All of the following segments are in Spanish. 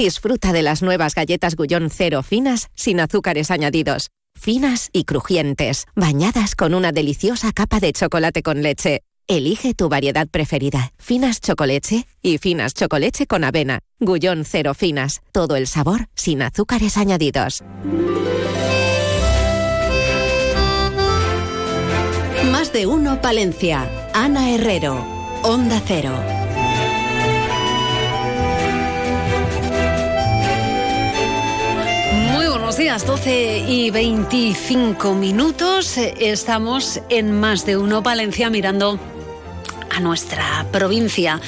Disfruta de las nuevas galletas Gullón Cero finas sin azúcares añadidos. Finas y crujientes, bañadas con una deliciosa capa de chocolate con leche. Elige tu variedad preferida, finas chocolate y finas chocolate con avena. Gullón Cero finas, todo el sabor sin azúcares añadidos. Más de uno Palencia. Ana Herrero. Onda Cero. Días, 12 y 25 minutos. Estamos en Más de uno Palencia mirando a nuestra provincia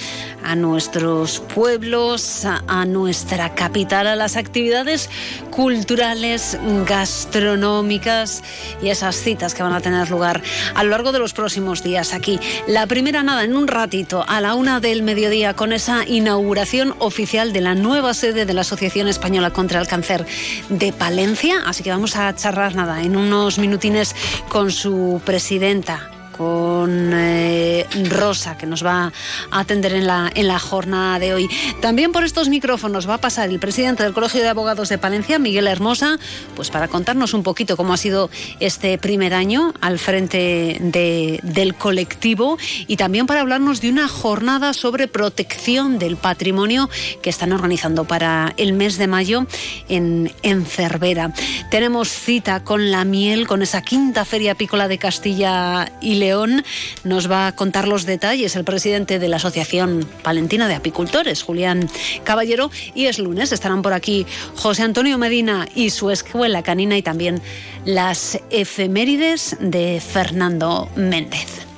a nuestros pueblos, a, nuestra capital, a las actividades culturales, gastronómicas y esas citas que van a tener lugar a lo largo de los próximos días aquí. La primera nada, en un ratito, a la una del mediodía, con esa inauguración oficial de la nueva sede de la Asociación Española contra el Cáncer de Palencia. Así que vamos a charlar nada en unos minutines con su presidenta, con eh, Rosa, que nos va a atender en la, en la jornada de hoy. También por estos micrófonos va a pasar el presidente del Colegio de Abogados de Palencia, Miguel Hermosa, pues para contarnos un poquito cómo ha sido este primer año al frente del colectivo y también para hablarnos de una jornada sobre protección del patrimonio que están organizando para el mes de mayo en, en Cervera. Tenemos cita con la miel, con esa quinta feria apícola de Castilla y León nos va a contar los detalles el presidente de la Asociación Palentina de Apicultores, Julián Caballero, y es lunes. Estarán por aquí José Antonio Medina y su escuela canina y también las efemérides de Fernando Méndez.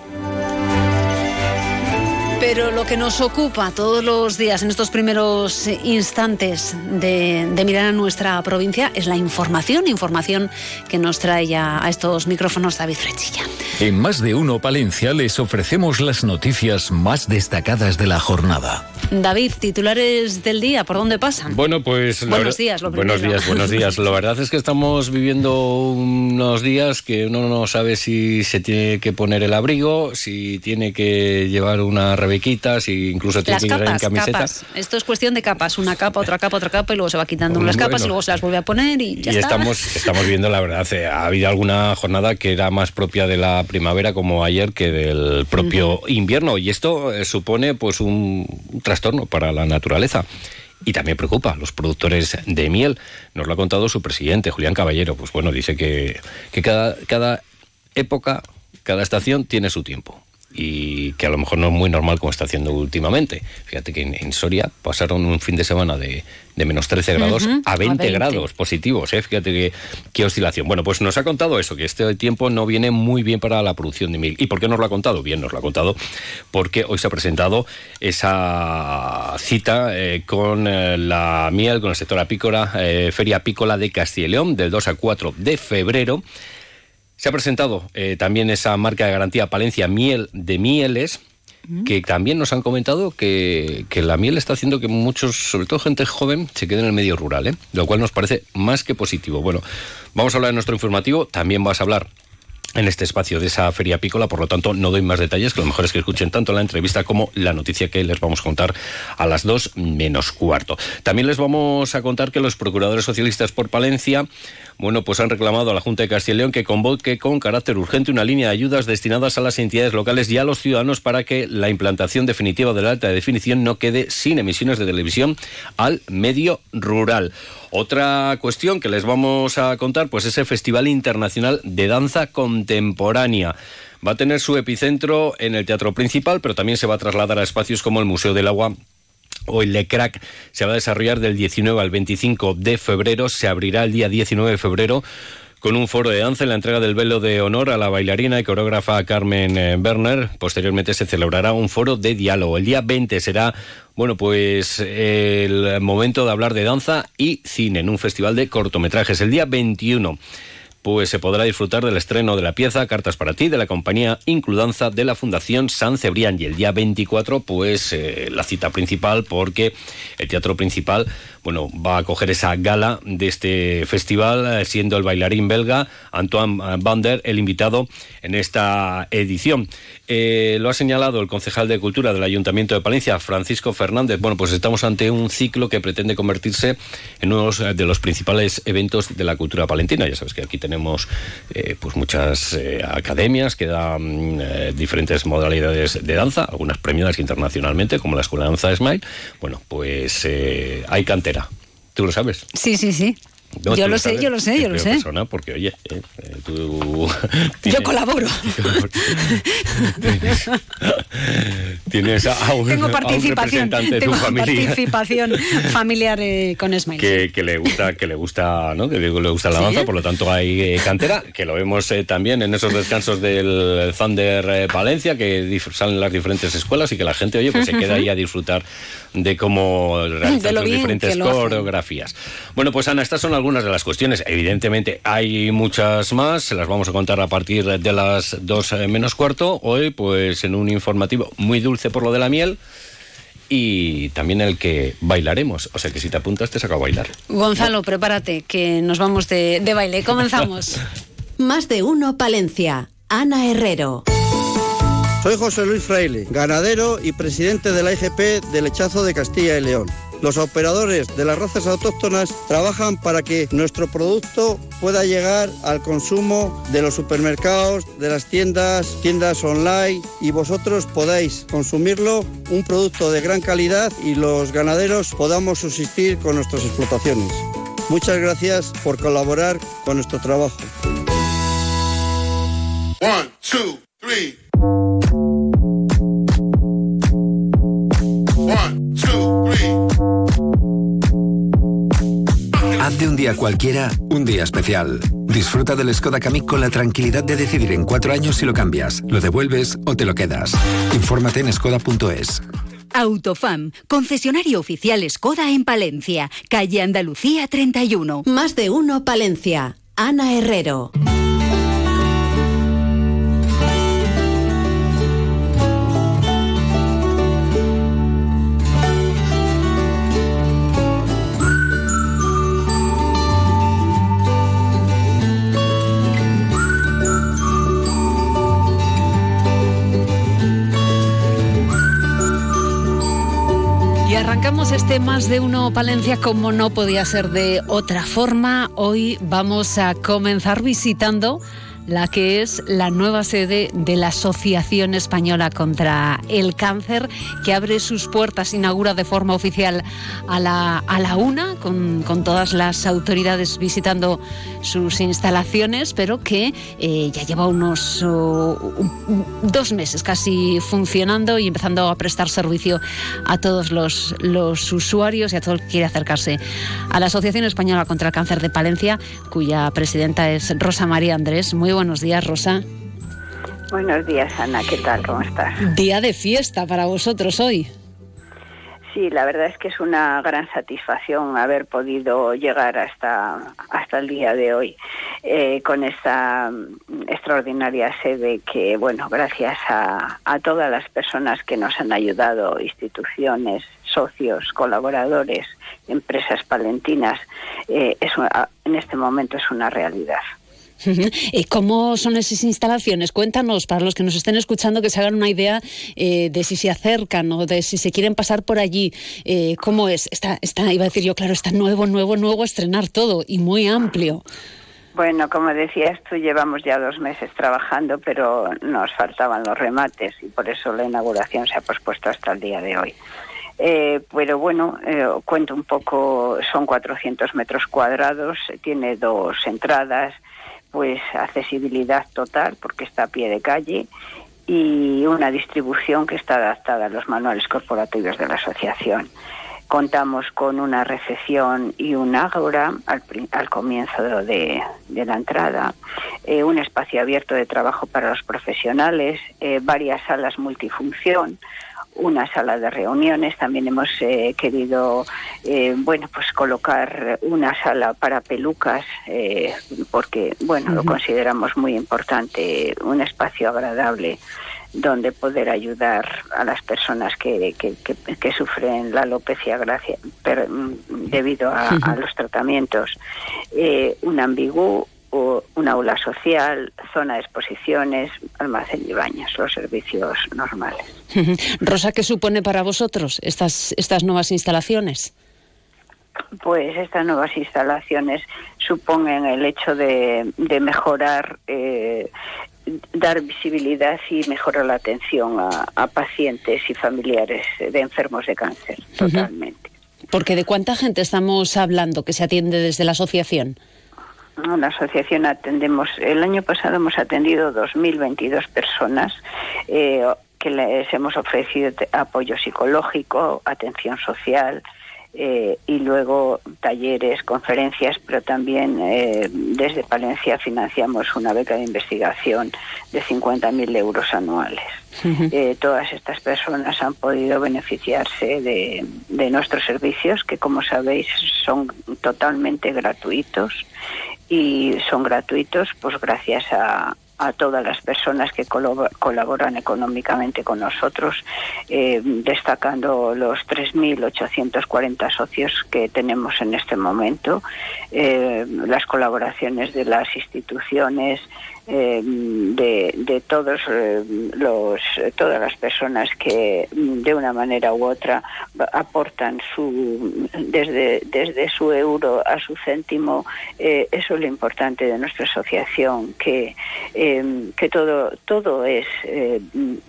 Pero lo que nos ocupa todos los días en estos primeros instantes de, mirar a nuestra provincia es la información, información que nos trae ya a estos micrófonos David Frechilla. En más de uno Palencia les ofrecemos las noticias más destacadas de la jornada. David, titulares del día, ¿por dónde pasan? Bueno, pues... Buenos días, lo Buenos días, buenos días. La verdad es que estamos viviendo unos días que uno no sabe si se tiene que poner el abrigo, si tiene que llevar una si incluso tiene que ir en camiseta. Esto es cuestión de capas, una capa, otra capa, otra capa, y luego se va quitando unas capas y luego se las vuelve a poner y ya y estamos, estamos viendo, la verdad, eh, ha habido alguna jornada que era más propia de la primavera como ayer que del propio invierno y esto eh, supone pues un trastorno para la naturaleza. Y también preocupa a los productores de miel. Nos lo ha contado su presidente, Julián Caballero. Pues bueno, dice que, que cada, cada época, cada estación tiene su tiempo y que a lo mejor no es muy normal como está haciendo últimamente. Fíjate que en, Soria pasaron un fin de semana de, menos 13 grados a, 20 grados positivos. ¿eh? Fíjate qué oscilación. Bueno, pues nos ha contado eso, que este tiempo no viene muy bien para la producción de miel. ¿Y por qué nos lo ha contado? Bien, nos lo ha contado porque hoy se ha presentado esa cita eh, con eh, la miel, con el sector apícola, Feria Apícola de Castilla y León, del 2 a 4 de febrero. Se ha presentado eh, también esa marca de garantía Palencia Miel de Mieles, que también nos han comentado que, la miel está haciendo que muchos, sobre todo gente joven, se quede en el medio rural, ¿eh? lo cual nos parece más que positivo. Bueno, vamos a hablar de nuestro informativo, también vas a hablar en este espacio de esa feria apícola, por lo tanto no doy más detalles, que lo mejor es que escuchen tanto la entrevista como la noticia que les vamos a contar a las dos menos cuarto. También les vamos a contar que los procuradores socialistas por Palencia bueno, pues han reclamado a la Junta de Castilla y León que convoque con carácter urgente una línea de ayudas destinadas a las entidades locales y a los ciudadanos para que la implantación definitiva de la alta definición no quede sin emisiones de televisión al medio rural. Otra cuestión que les vamos a contar, pues es el Festival Internacional de Danza Contemporánea. Va a tener su epicentro en el Teatro Principal, pero también se va a trasladar a espacios como el Museo del Agua Hoy Le Crack se va a desarrollar del 19 al 25 de febrero, se abrirá el día 19 de febrero con un foro de danza en la entrega del velo de honor a la bailarina y coreógrafa Carmen eh, Werner. Posteriormente se celebrará un foro de diálogo. El día 20 será, bueno, pues el momento de hablar de danza y cine en un festival de cortometrajes. El día 21 pues se podrá disfrutar del estreno de la pieza Cartas para ti de la compañía Includanza de la Fundación San Cebrián. Y el día 24 pues eh, la cita principal porque el teatro principal bueno, va a coger esa gala de este festival, siendo el bailarín belga Antoine Bander el invitado en esta edición. Eh, lo ha señalado el concejal de Cultura del Ayuntamiento de Palencia, Francisco Fernández. Bueno, pues estamos ante un ciclo que pretende convertirse en uno de los principales eventos de la cultura palentina. Ya sabes que aquí tenemos eh, pues muchas eh, academias que dan diferentes modalidades de danza, algunas premiadas internacionalmente, como la Escuela de Danza Smile. Bueno, pues hay cantera. ¿Tú lo sabes? Sí, sí, sí yo lo sé, yo lo sé, yo lo sé. Persona porque, oye, eh, eh, yo colaboro. tienes, a, un, tengo participación, de tengo tu familia. participación familiar eh, con Smile. Que, le gusta, que le gusta, ¿no? Que le gusta la danza, por lo tanto hay cantera, que lo vemos también en esos descansos del Thunder Valencia, que salen las diferentes escuelas y que la gente, oye, pues se queda ahí a disfrutar de cómo realizan las diferentes coreografías. Bueno, pues Ana, estas son algunas de las cuestiones. Evidentemente hay muchas más, se las vamos a contar a partir de las dos eh, menos cuarto. Hoy, pues en un informativo muy dulce por lo de la miel y también el que bailaremos. O sea que si te apuntas te saco a bailar. Gonzalo, prepárate, que nos vamos de, de baile. Comenzamos. Más de uno, Palencia. Ana Herrero. Soy José Luis Fraile, ganadero y presidente de la IGP de Lechazo de Castilla y León. Los operadores de las razas autóctonas trabajan para que nuestro producto pueda llegar al consumo de los supermercados, de las tiendas, tiendas online y vosotros podáis consumirlo, un producto de gran calidad y los ganaderos podamos subsistir con nuestras explotaciones. Muchas gracias por colaborar con nuestro trabajo. Haz de un día cualquiera un día especial. Disfruta del Skoda Kamiq con la tranquilidad de decidir en cuatro años si lo cambias, lo devuelves o te lo quedas. Infórmate en skoda.es. Autofam, concesionario oficial Skoda en Palencia, calle Andalucía 31. Más de uno Palencia. Ana Herrero. Este más de uno Palencia como no podía ser de otra forma. Hoy vamos a comenzar visitando la que es la nueva sede de la Asociación Española contra el Cáncer, que abre sus puertas, inaugura de forma oficial a la, a la una, con, todas las autoridades visitando sus instalaciones, pero que eh, ya lleva unos dos meses casi funcionando y empezando a prestar servicio a todos los, los usuarios y a todo el que quiere acercarse a la Asociación Española contra el Cáncer de Palencia, cuya presidenta es Rosa María Andrés. Muy buenos días, Rosa. Buenos días, Ana. ¿Qué tal? ¿Cómo estás? Día de fiesta para vosotros hoy. Sí, la verdad es que es una gran satisfacción haber podido llegar hasta, hasta el día de hoy eh, con esta extraordinaria sede que, bueno, gracias a, todas las personas que nos han ayudado, instituciones, socios, colaboradores, empresas palentinas, eh, es en este momento es una realidad. ¿Y ¿Cómo son esas instalaciones? Cuéntanos, para los que nos estén escuchando, que se hagan una idea eh, de si se acercan o de si se quieren pasar por allí. Eh, ¿Cómo es? Está, está, iba a decir yo, claro, está nuevo, nuevo, nuevo, estrenar todo y muy amplio. Bueno, como decías tú, llevamos ya dos meses trabajando, pero nos faltaban los remates y por eso la inauguración se ha pospuesto hasta el día de hoy. Eh, pero bueno, cuento un poco, son 400 metros cuadrados, tiene dos entradas, pues accesibilidad total porque está a pie de calle y una distribución que está adaptada a los manuales corporativos de la asociación. Contamos con una recepción y un ágora al, comienzo de, la entrada, eh, un espacio abierto de trabajo para los profesionales, eh, varias salas multifunción, una sala de reuniones. También hemos eh, querido, eh, bueno, pues colocar una sala para pelucas, eh, porque, bueno, lo consideramos muy importante, un espacio agradable donde poder ayudar a las personas que, que, sufren la alopecia gracia, mm, debido a, los tratamientos. un ambigú, una aula social, zona de exposiciones, almacén y baños, los servicios normales. Rosa, ¿qué supone para vosotros estas, estas nuevas instalaciones? Pues estas nuevas instalaciones suponen el hecho de, mejorar, eh, dar visibilidad y mejorar la atención a, pacientes y familiares de enfermos de cáncer, totalmente. Porque de cuánta gente estamos hablando que se atiende desde la asociación? La asociación atendemos, el año pasado hemos atendido 2.022 personas eh, que les hemos ofrecido apoyo psicológico, atención social, eh, y luego talleres, conferencias, pero también eh, desde Palencia financiamos una beca de investigación de 50.000 euros anuales. todas estas personas han podido beneficiarse de, de, nuestros servicios, que como sabéis son totalmente gratuitos y son gratuitos pues gracias a, todas las personas que colaboran económicamente con nosotros, eh, destacando los 3.840 socios que tenemos en este momento, eh, las colaboraciones de las instituciones, eh, de, todos eh, los todas las personas que de una manera u otra aportan su desde desde su euro a su céntimo eh, eso es lo importante de nuestra asociación que que todo todo es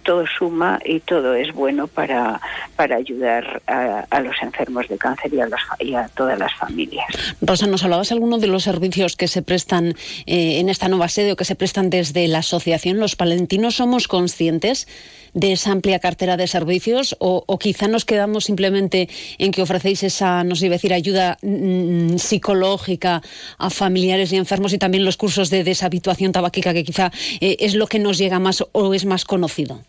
todo suma y todo es bueno para para ayudar a, los enfermos de cáncer y a, los, y a todas las familias. Rosa, ¿nos hablabas alguno de los servicios que se prestan en esta nueva sede o que se prestan desde la asociación, los palentinos somos conscientes de esa amplia cartera de servicios o, quizá nos quedamos simplemente en que ofrecéis esa, no sé decir, ayuda mm, mm, psicológica a familiares y enfermos y también los cursos de deshabituación tabáquica que quizá eh, es lo que nos llega más o es más conocido?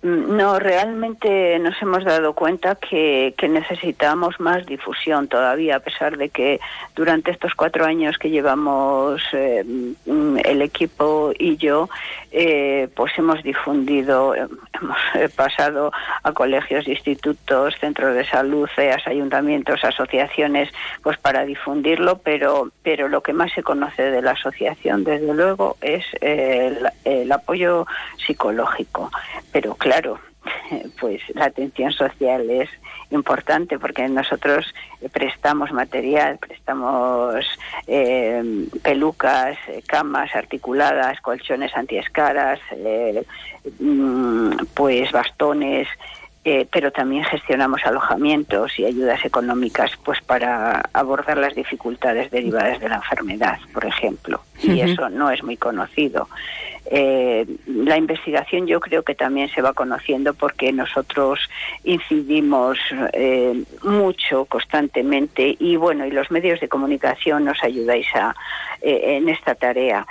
No, realmente nos hemos dado cuenta que, necesitamos más difusión todavía, a pesar de que durante estos cuatro años que llevamos eh, el equipo y yo, eh, pues hemos difundido, hemos pasado a colegios, institutos, centros de salud, CEAS, ayuntamientos, asociaciones, pues para difundirlo, pero, pero lo que más se conoce de la asociación, desde luego, es el, el apoyo psicológico. Pero claro, pues la atención social es importante porque nosotros prestamos material, prestamos eh, pelucas, camas articuladas, colchones antiescaras, eh, mm, pues bastones, eh, pero también gestionamos alojamientos y ayudas económicas pues para abordar las dificultades derivadas de la enfermedad, por ejemplo. Y eso no es muy conocido. Eh, la investigación yo creo que también se va conociendo porque nosotros incidimos eh, mucho constantemente y bueno y los medios de comunicación nos ayudáis a, en esta tarea.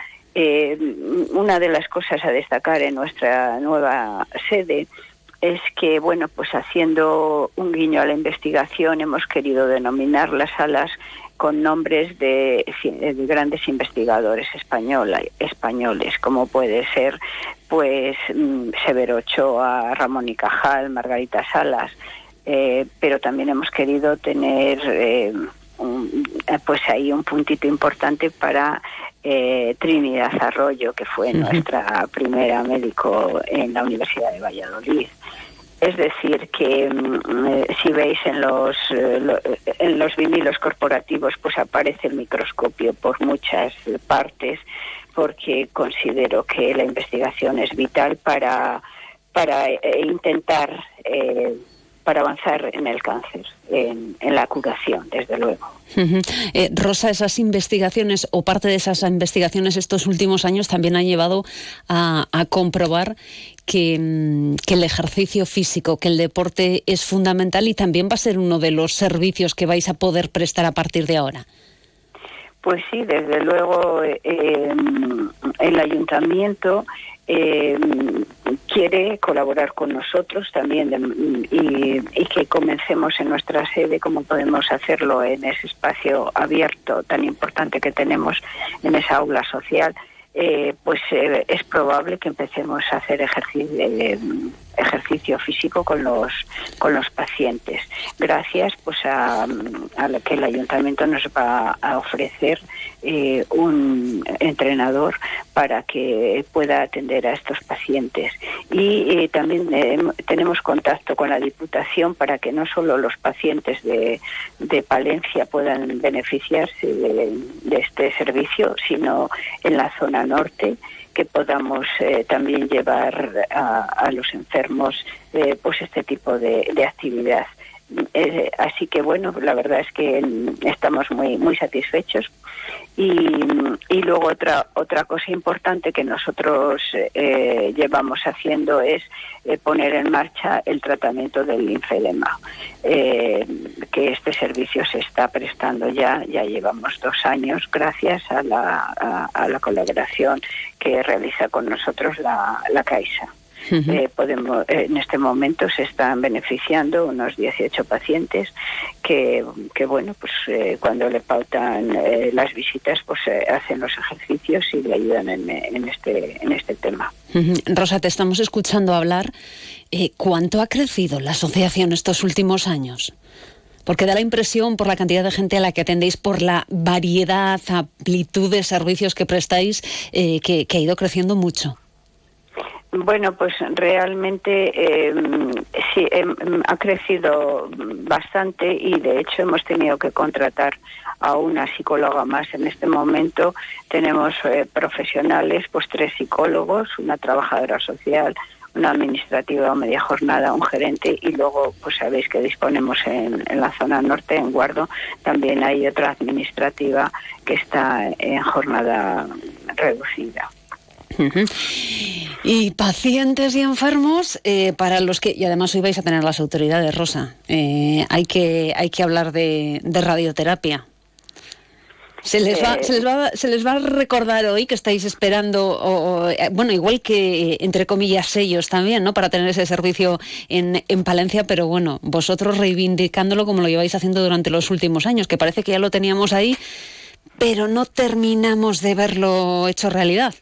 una de las cosas a destacar en nuestra nueva sede es que, bueno, pues haciendo un guiño a la investigación hemos querido denominar las salas con nombres de, grandes investigadores españoles, como puede ser pues mm, Severo Ochoa, Ramón y Cajal, Margarita Salas, eh, pero también hemos querido tener eh, pues ahí un puntito importante para eh, Trinidad Arroyo, que fue nuestra primera médico en la Universidad de Valladolid. Es decir, que mm, eh, si veis en los, eh, en los vinilos corporativos, pues aparece el microscopio por muchas partes, porque considero que la investigación es vital para, para intentar para avanzar en el cáncer, en, la curación, desde luego. Eh, Rosa, esas investigaciones o parte de esas investigaciones estos últimos años también han llevado a, comprobar que, mm, que, el ejercicio físico, que el deporte es fundamental y también va a ser uno de los servicios que vais a poder prestar a partir de ahora. Pues sí, desde luego el ayuntamiento eh, quiere colaborar con nosotros también y, que comencemos en nuestra sede como podemos hacerlo en ese espacio abierto tan importante que tenemos en esa aula social eh, pues eh, es probable que empecemos a hacer ejercicio, eh, ejercicio físico con los con los pacientes. Gracias pues a, a que el ayuntamiento nos va a ofrecer un entrenador para que pueda atender a estos pacientes. Y también tenemos contacto con la diputación para que no solo los pacientes de, de Palencia puedan beneficiarse de este servicio sino en la zona norte que podamos eh, también llevar a, los enfermos eh, pues este tipo de, actividad. Eh, así que bueno, la verdad es que estamos muy muy satisfechos y, luego otra otra cosa importante que nosotros llevamos haciendo es poner en marcha el tratamiento del linfedema, que este servicio se está prestando ya, ya llevamos dos años gracias a la, a la colaboración que realiza con nosotros la, la Caixa. Eh, podemos, eh, en este momento se están beneficiando unos 18 pacientes que, que bueno, pues eh, cuando le pautan las visitas, pues hacen los ejercicios y le ayudan en, en este, en este tema. Rosa, te estamos escuchando hablar. ¿Cuánto ha crecido la asociación estos últimos años? Porque da la impresión, por la cantidad de gente a la que atendéis, por la variedad, amplitud de servicios que prestáis, eh, que, ha ido creciendo mucho. Bueno, pues realmente eh, sí, em, ha crecido bastante y de hecho hemos tenido que contratar a una psicóloga más en este momento. Tenemos eh, profesionales, pues tres psicólogos, una trabajadora social, una administrativa o media jornada, un gerente y luego pues sabéis que disponemos en, la zona norte, en Guardo, también hay otra administrativa que está en jornada reducida. Y pacientes y enfermos, eh, para los que, y además hoy vais a tener las autoridades, Rosa, eh, hay, que, hay que hablar de radioterapia. Se les, va, se, les va, se les va a recordar hoy que estáis esperando, eh, bueno, igual que, entre comillas, ellos también, ¿no? Para tener ese servicio en, en Palencia, pero bueno, vosotros reivindicándolo como lo lleváis haciendo durante los últimos años, que parece que ya lo teníamos ahí, pero no terminamos de verlo hecho realidad.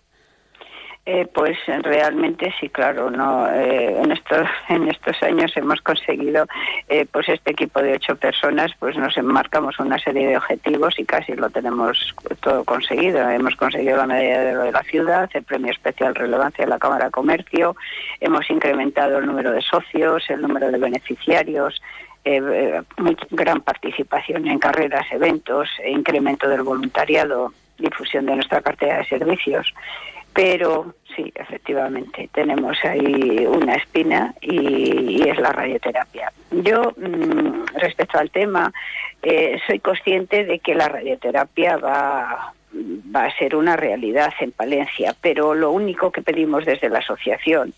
Eh, pues realmente sí, claro, no. Eh, en estos en estos años hemos conseguido, eh, pues este equipo de ocho personas, pues nos enmarcamos una serie de objetivos y casi lo tenemos todo conseguido. Hemos conseguido la medalla de oro de la ciudad, el premio especial relevancia de la Cámara de Comercio, hemos incrementado el número de socios, el número de beneficiarios. muy gran participación en carreras, eventos, incremento del voluntariado, difusión de nuestra cartera de servicios pero sí, efectivamente, tenemos ahí una espina y, es la radioterapia. Yo, mm, respecto al tema, eh, soy consciente de que la radioterapia va, va a ser una realidad en Palencia, pero lo único que pedimos desde la asociación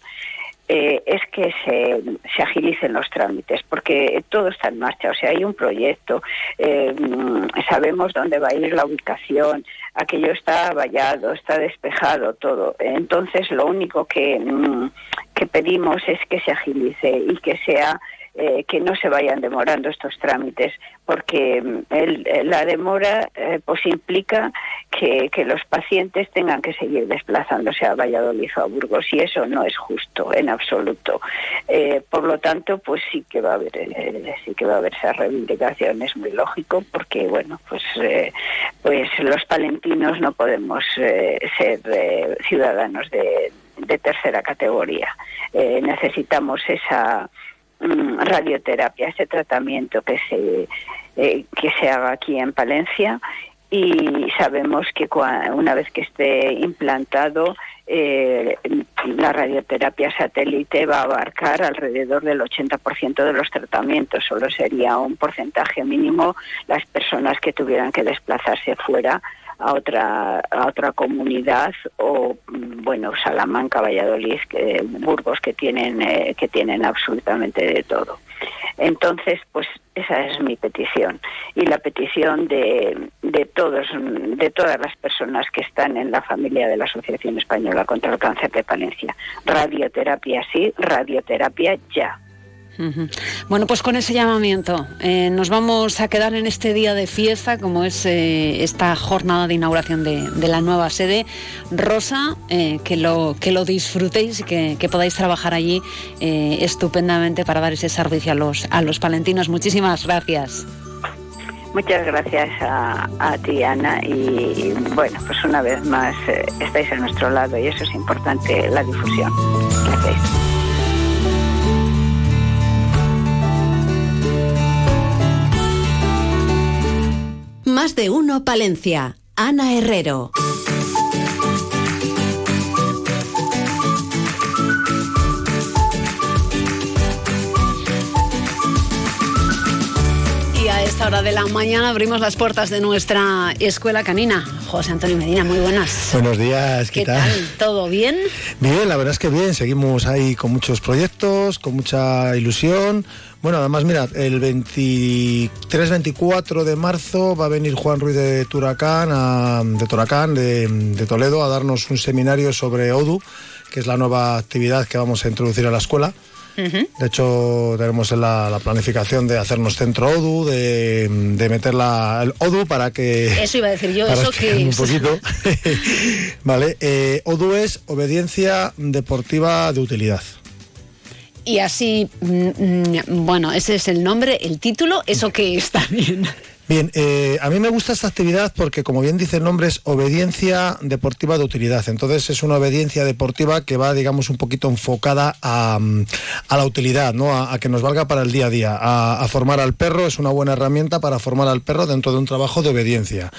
eh, es que se, se, agilicen los trámites, porque todo está en marcha. O sea, hay un proyecto, eh, sabemos dónde va a ir la ubicación, aquello está vallado, está despejado todo. Entonces, lo único que, mm, que pedimos es que se agilice y que sea eh, que no se vayan demorando estos trámites, porque mm, eh, la demora eh, pues implica que, los pacientes tengan que seguir desplazándose a Valladolid o a Burgos y eso no es justo en absoluto. por lo tanto, pues sí que va a haber sí que va a haber esa reivindicación, es muy lógico, porque bueno, pues pues los palentinos no podemos ser ciudadanos de tercera categoría. necesitamos esa Mm, radioterapia, ese tratamiento que se, eh, que se haga aquí en Palencia. Y sabemos que una vez que esté implantado eh, la radioterapia satélite va a abarcar alrededor del 80% de los tratamientos, solo sería un porcentaje mínimo las personas que tuvieran que desplazarse fuera a otra a otra comunidad o bueno Salamanca Valladolid Burgos que tienen eh, que tienen absolutamente de todo entonces pues esa es mi petición y la petición de, de todos de todas las personas que están en la familia de la Asociación Española contra el Cáncer de Palencia. Radioterapia sí, radioterapia ya. Bueno, pues con ese llamamiento eh, nos vamos a quedar en este día de fiesta, como es eh, esta jornada de inauguración de, la nueva sede. Rosa, eh, que, lo, que lo disfrutéis y que, podáis trabajar allí estupendamente para dar ese servicio a los, a los palentinos. Muchísimas gracias. Muchas gracias a, a, ti, Ana. Y bueno, pues una vez más estáis a nuestro lado y eso es importante, la difusión. Gracias. Más de uno Palencia. Ana Herrero. Esta hora de la mañana abrimos las puertas de nuestra escuela canina. José Antonio Medina, muy buenas. Buenos días, ¿qué, tal? ¿Todo bien? Bien, la verdad es que bien. Seguimos ahí con muchos proyectos, con mucha ilusión bueno, además, mira, el 23-24 de marzo va a venir Juan Ruiz de Turacán, de Turacán, de, Toledo, a darnos un seminario sobre ODU, que es la nueva actividad que vamos a introducir a la escuela. De hecho, tenemos la, planificación de hacernos centro ODU, de, meter la, el ODU para que... Eso iba a decir yo, eso que... Un poquito. vale, eh, ODU es obediencia deportiva de utilidad. Y así, mm, mm, bueno, ese es el nombre, el título, eso que está bien. Bien, eh, a mí me gusta esta actividad porque, como bien dice el nombre, es obediencia deportiva de utilidad. Entonces es una obediencia deportiva que va, digamos, un poquito enfocada a, la utilidad, ¿no? A, que nos valga para el día a día. A, formar al perro es una buena herramienta para formar al perro dentro de un trabajo de obediencia.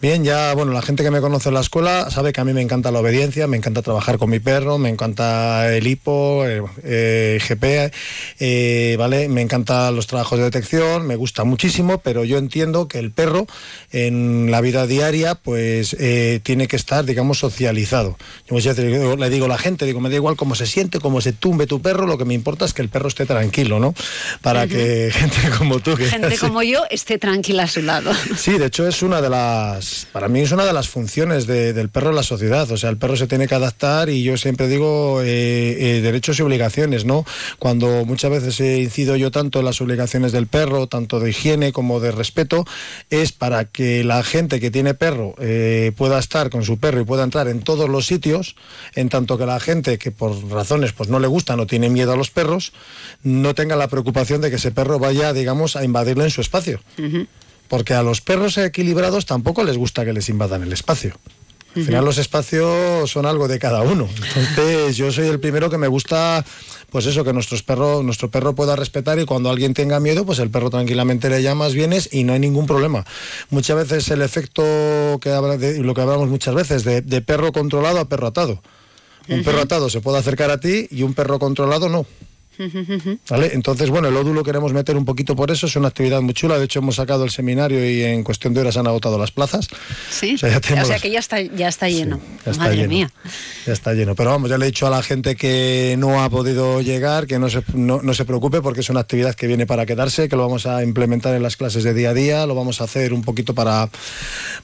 Bien, ya, bueno, la gente que me conoce en la escuela sabe que a mí me encanta la obediencia, me encanta trabajar con mi perro, me encanta el hipo, el, eh, GP, eh, ¿vale? Me encantan los trabajos de detección, me gusta muchísimo, pero yo entiendo que el perro en la vida diaria pues eh, tiene que estar, digamos, socializado. Yo le digo a la gente, digo, me da igual cómo se siente, cómo se tumbe tu perro, lo que me importa es que el perro esté tranquilo, ¿no? Para que gente como tú... Que gente como yo esté tranquila a su lado. Sí, de hecho es una de las, para mí es una de las funciones del perro en la sociedad, o sea, el perro se tiene que adaptar y yo siempre digo eh, eh, derechos y obligaciones, ¿no? Cuando muchas veces incido yo tanto en las obligaciones del perro, tanto de higiene como de respeto, es para que la gente que tiene perro eh, pueda estar con su perro y pueda entrar en todos los sitios, en tanto que la gente que por razones pues no le gusta, no tiene miedo a los perros, no tenga la preocupación de que ese perro vaya, digamos, a invadirle en su espacio. Porque a los perros equilibrados tampoco les gusta que les invadan el espacio. Al final los espacios son algo de cada uno. Entonces yo soy el primero que me gusta pues eso, que nuestros perros, nuestro perro pueda respetar y cuando alguien tenga miedo, pues el perro tranquilamente le llamas, vienes y no hay ningún problema. Muchas veces el efecto que de, lo que hablamos muchas veces, de, perro controlado a perro atado. Un perro atado se puede acercar a ti y un perro controlado no. ¿Vale? Entonces, bueno, el ódulo queremos meter un poquito por eso, es una actividad muy chula, de hecho hemos sacado el seminario y en cuestión de horas han agotado las plazas. Sí, o sea, que ya está, ya está lleno. Madre mía. Ya está lleno, pero vamos, ya le he dicho a la gente que no ha podido llegar, que no se, no, se preocupe porque es una actividad que viene para quedarse, que lo vamos a implementar en las clases de día a día, lo vamos a hacer un poquito para,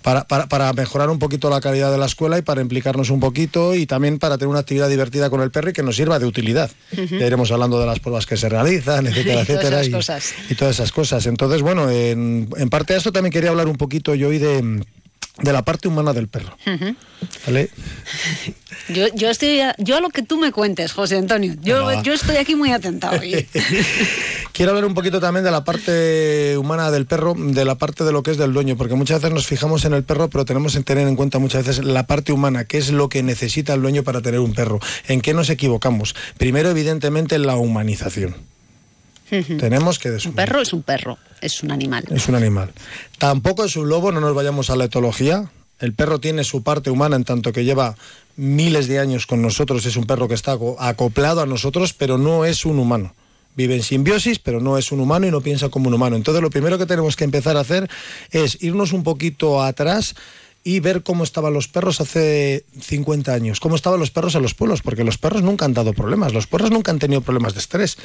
para, para, mejorar un poquito la calidad de la escuela y para implicarnos un poquito y también para tener una actividad divertida con el perro y que nos sirva de utilidad. Ya iremos hablando de las pruebas que se realizan, etcétera, etcétera. Y, todas esas cosas. Entonces, bueno, en, parte de esto también quería hablar un poquito yo hoy de de la parte humana del perro. ¿Vale? Yo, yo, estoy a, yo a lo que tú me cuentes, José Antonio. Yo, yo estoy aquí muy atenta hoy. Quiero hablar un poquito también de la parte humana del perro, de la parte de lo que es del dueño, porque muchas veces nos fijamos en el perro, pero tenemos que tener en cuenta muchas veces la parte humana, qué es lo que necesita el dueño para tener un perro, en qué nos equivocamos. Primero, evidentemente, en la humanización. Tenemos que Un perro es un perro, es un animal. Es un animal. Tampoco es un lobo, no nos vayamos a la etología. El perro tiene su parte humana en tanto que lleva miles de años con nosotros, es un perro que está acoplado a nosotros, pero no es un humano. Vive en simbiosis, pero no es un humano y no piensa como un humano. Entonces lo primero que tenemos que empezar a hacer es irnos un poquito atrás y ver cómo estaban los perros hace 50 años, cómo estaban los perros en los pueblos, porque los perros nunca han dado problemas, los perros nunca han tenido problemas de estrés,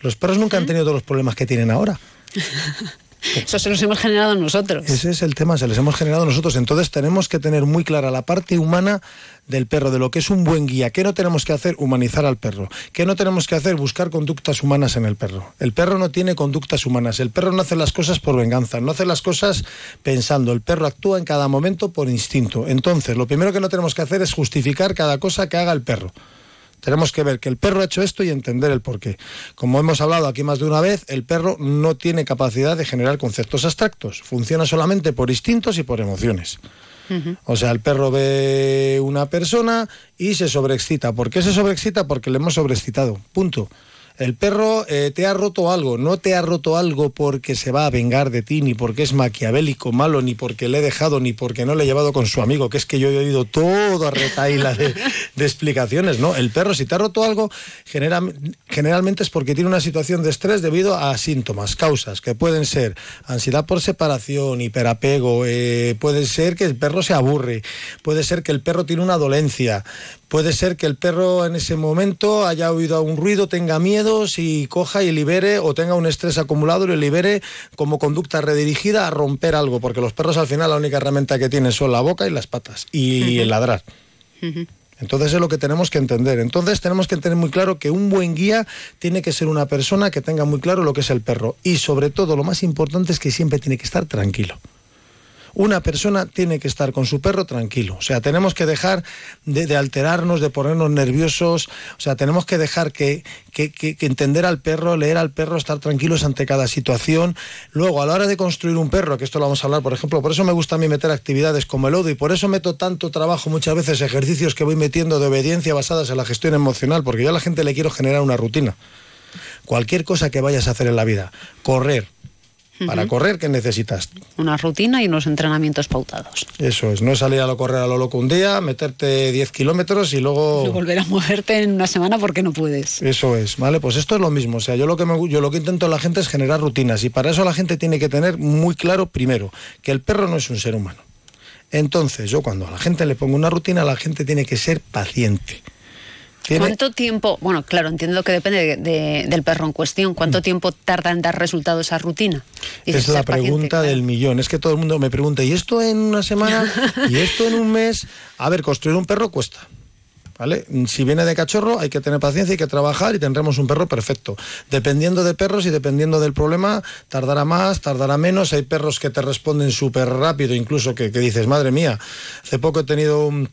los perros nunca han tenido todos los problemas que tienen ahora. Eso se los hemos generado nosotros. Ese es el tema, se les hemos generado nosotros. Entonces tenemos que tener muy clara la parte humana del perro, de lo que es un buen guía. ¿Qué no tenemos que hacer? Humanizar al perro. ¿Qué no tenemos que hacer? Buscar conductas humanas en el perro. El perro no tiene conductas humanas. El perro no hace las cosas por venganza, no hace las cosas pensando. El perro actúa en cada momento por instinto. Entonces, lo primero que no tenemos que hacer es justificar cada cosa que haga el perro. Tenemos que ver que el perro ha hecho esto y entender el porqué. Como hemos hablado aquí más de una vez, el perro no tiene capacidad de generar conceptos abstractos. Funciona solamente por instintos y por emociones. O sea, el perro ve una persona y se sobreexcita. ¿Por qué se sobreexcita? Porque le hemos sobreexcitado. Punto. El perro eh, te ha roto algo, no te ha roto algo porque se va a vengar de ti, ni porque es maquiavélico, malo, ni porque le he dejado, ni porque no le he llevado con su amigo, que es que yo he oído retaila de, de explicaciones, ¿no? El perro, si te ha roto algo, generalmente es porque tiene una situación de estrés debido a síntomas, causas, que pueden ser ansiedad por separación, hiperapego, eh, puede ser que el perro se aburre, puede ser que el perro tiene una dolencia, Puede ser que el perro en ese momento haya oído un ruido, tenga miedos y coja y libere o tenga un estrés acumulado y lo libere como conducta redirigida a romper algo, porque los perros al final la única herramienta que tienen son la boca y las patas y el ladrar. Entonces es lo que tenemos que entender. Entonces tenemos que tener muy claro que un buen guía tiene que ser una persona que tenga muy claro lo que es el perro. Y sobre todo lo más importante es que siempre tiene que estar tranquilo una persona tiene que estar con su perro tranquilo. O sea, tenemos que dejar de, alterarnos, de ponernos nerviosos. O sea, tenemos que dejar que, entender al perro, leer al perro, estar tranquilos ante cada situación. Luego, a la hora de construir un perro, que esto lo vamos a hablar, por ejemplo, por eso me gusta a mí meter actividades como el lodo y por eso meto tanto trabajo muchas veces, ejercicios que voy metiendo de obediencia basadas en la gestión emocional, porque yo a la gente le quiero generar una rutina. Cualquier cosa que vayas a hacer en la vida, correr, para correr, ¿qué necesitas? Una rutina y unos entrenamientos pautados. Eso es, no es salir a lo correr a lo loco un día, meterte 10 kilómetros y luego... No volver a moverte en una semana porque no puedes. Eso es, ¿vale? Pues esto es lo mismo. O sea, yo lo que, me, yo lo que intento a la gente es generar rutinas y para eso la gente tiene que tener muy claro, primero, que el perro no es un ser humano. Entonces, yo cuando a la gente le pongo una rutina, la gente tiene que ser paciente. ¿Cuánto tiempo, bueno, claro, entiendo que depende del perro en cuestión, cuánto mm. tiempo tarda en dar resultado esa rutina? es la pregunta del millón. Es que todo el mundo me pregunta, ¿y esto en una semana? ¿Y esto en un mes? A ver, construir un perro cuesta. ¿Vale? Si viene de cachorro hay que tener paciencia, hay que trabajar y tendremos un perro perfecto. Dependiendo de perros y dependiendo del problema, tardará más, tardará menos. Hay perros que te responden súper rápido, incluso que, que dices, madre mía, hace poco he tenido un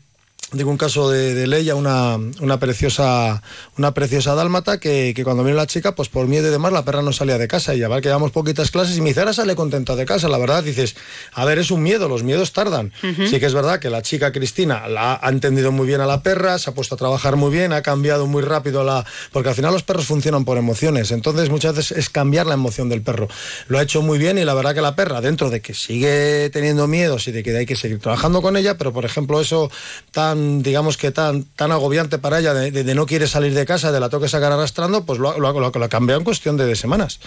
digo un caso de, de Leia, una, una, preciosa una preciosa dálmata que, cuando vino la chica, pues por miedo y demás, la perra no salía de casa y ya ver que llevamos poquitas clases y mi cera sale contenta de casa, la verdad, dices, a ver, es un miedo, los miedos tardan. Sí que es verdad que la chica Cristina la ha entendido muy bien a la perra, se ha puesto a trabajar muy bien, ha cambiado muy rápido la... porque al final los perros funcionan por emociones, entonces muchas veces es cambiar la emoción del perro. Lo ha hecho muy bien y la verdad que la perra, dentro de que sigue teniendo miedos y de que hay que seguir trabajando con ella, pero por ejemplo eso tan digamos que tan, tan agobiante para ella de, no quiere salir de casa, de la toque sacar arrastrando, pues lo, lo, lo, ha cambiado en cuestión de, semanas.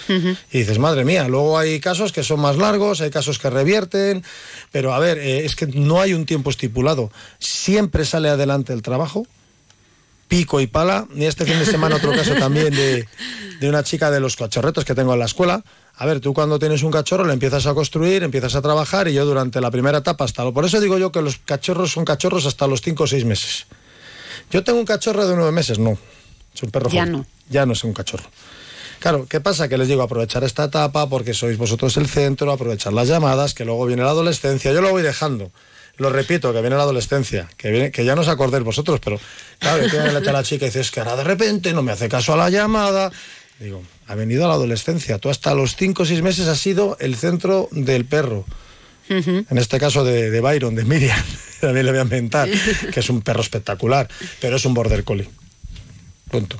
Y dices, madre mía, luego hay casos que son más largos, hay casos que revierten, pero a ver, eh, es que no hay un tiempo estipulado. Siempre sale adelante el trabajo, pico y pala. Y este fin de semana otro caso también de, de una chica de los cachorretos que tengo en la escuela a ver, tú cuando tienes un cachorro le empiezas a construir, empiezas a trabajar y yo durante la primera etapa hasta lo... Por eso digo yo que los cachorros son cachorros hasta los 5 o 6 meses. Yo tengo un cachorro de 9 meses, no. Es un perro Ya no. Ya no es un cachorro. Claro, ¿qué pasa? Que les digo aprovechar esta etapa porque sois vosotros el centro, aprovechar las llamadas, que luego viene la adolescencia. Yo lo voy dejando. Lo repito, que viene la adolescencia, que, viene, que ya no os acordéis vosotros, pero claro, que la chica y dices que ahora de repente no me hace caso a la llamada. Digo, ha venido a la adolescencia. Tú hasta los 5 o 6 meses has sido el centro del perro. En este caso de, Byron, de Miriam, también le voy a inventar, que es un perro espectacular, pero es un border collie. Punto.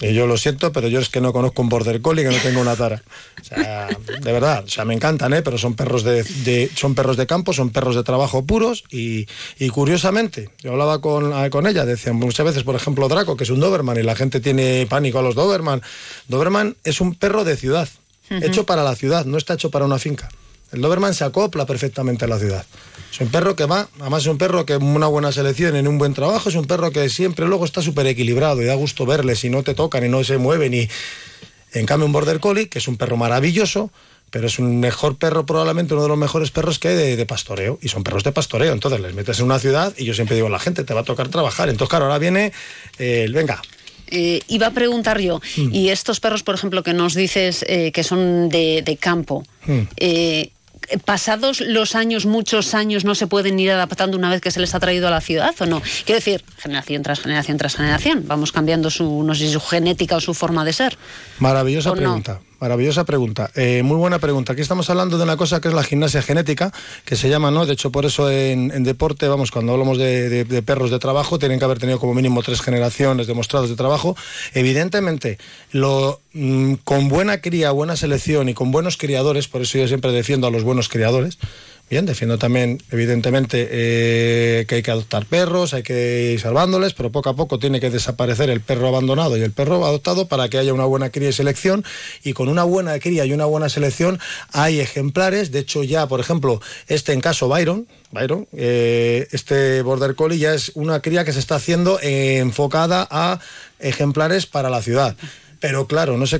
Y yo lo siento, pero yo es que no conozco un border collie que no tengo una tara. O sea, de verdad, o sea, me encantan, ¿eh? pero son perros de, son perros de campo, son perros de trabajo puros y, curiosamente, yo hablaba con, con ella, decían muchas veces, por ejemplo, Draco, que es un Doberman y la gente tiene pánico a los Doberman. Doberman es un perro de ciudad, hecho para la ciudad, no está hecho para una finca. El Doberman se acopla perfectamente a la ciudad. Es un perro que va, además es un perro que una buena selección, en un buen trabajo, es un perro que siempre luego está súper equilibrado y da gusto verle si no te tocan y no se mueven. Y... En cambio un Border Collie, que es un perro maravilloso, pero es un mejor perro, probablemente uno de los mejores perros que hay de, pastoreo, y son perros de pastoreo. Entonces les metes en una ciudad y yo siempre digo a la gente, te va a tocar trabajar. Entonces, claro, ahora viene el venga, eh, iba a preguntar yo, mm. y estos perros, por ejemplo, que nos dices eh, que son de, campo, mm. Eh, pasados los años, muchos años, no se pueden ir adaptando una vez que se les ha traído a la ciudad o no? Quiero decir, generación tras generación tras generación, vamos cambiando su, no sé, su genética o su forma de ser. Maravillosa pregunta. Maravillosa pregunta. Eh, muy buena pregunta. Aquí estamos hablando de una cosa que es la gimnasia genética, que se llama, ¿no? De hecho, por eso en, deporte, vamos, cuando hablamos de, perros de trabajo, tienen que haber tenido como mínimo tres generaciones demostradas de trabajo. Evidentemente, mm, con buena cría, buena selección y con buenos criadores, por eso yo siempre defiendo a los buenos criadores, Bien, defiendo también, evidentemente, eh, que hay que adoptar perros, hay que ir salvándoles, pero poco a poco tiene que desaparecer el perro abandonado y el perro adoptado para que haya una buena cría y selección. Y con una buena cría y una buena selección hay ejemplares. De hecho, ya, por ejemplo, este en caso Byron, Byron, eh, este Border Collie ya es una cría que se está haciendo enfocada a ejemplares para la ciudad pero claro, no se,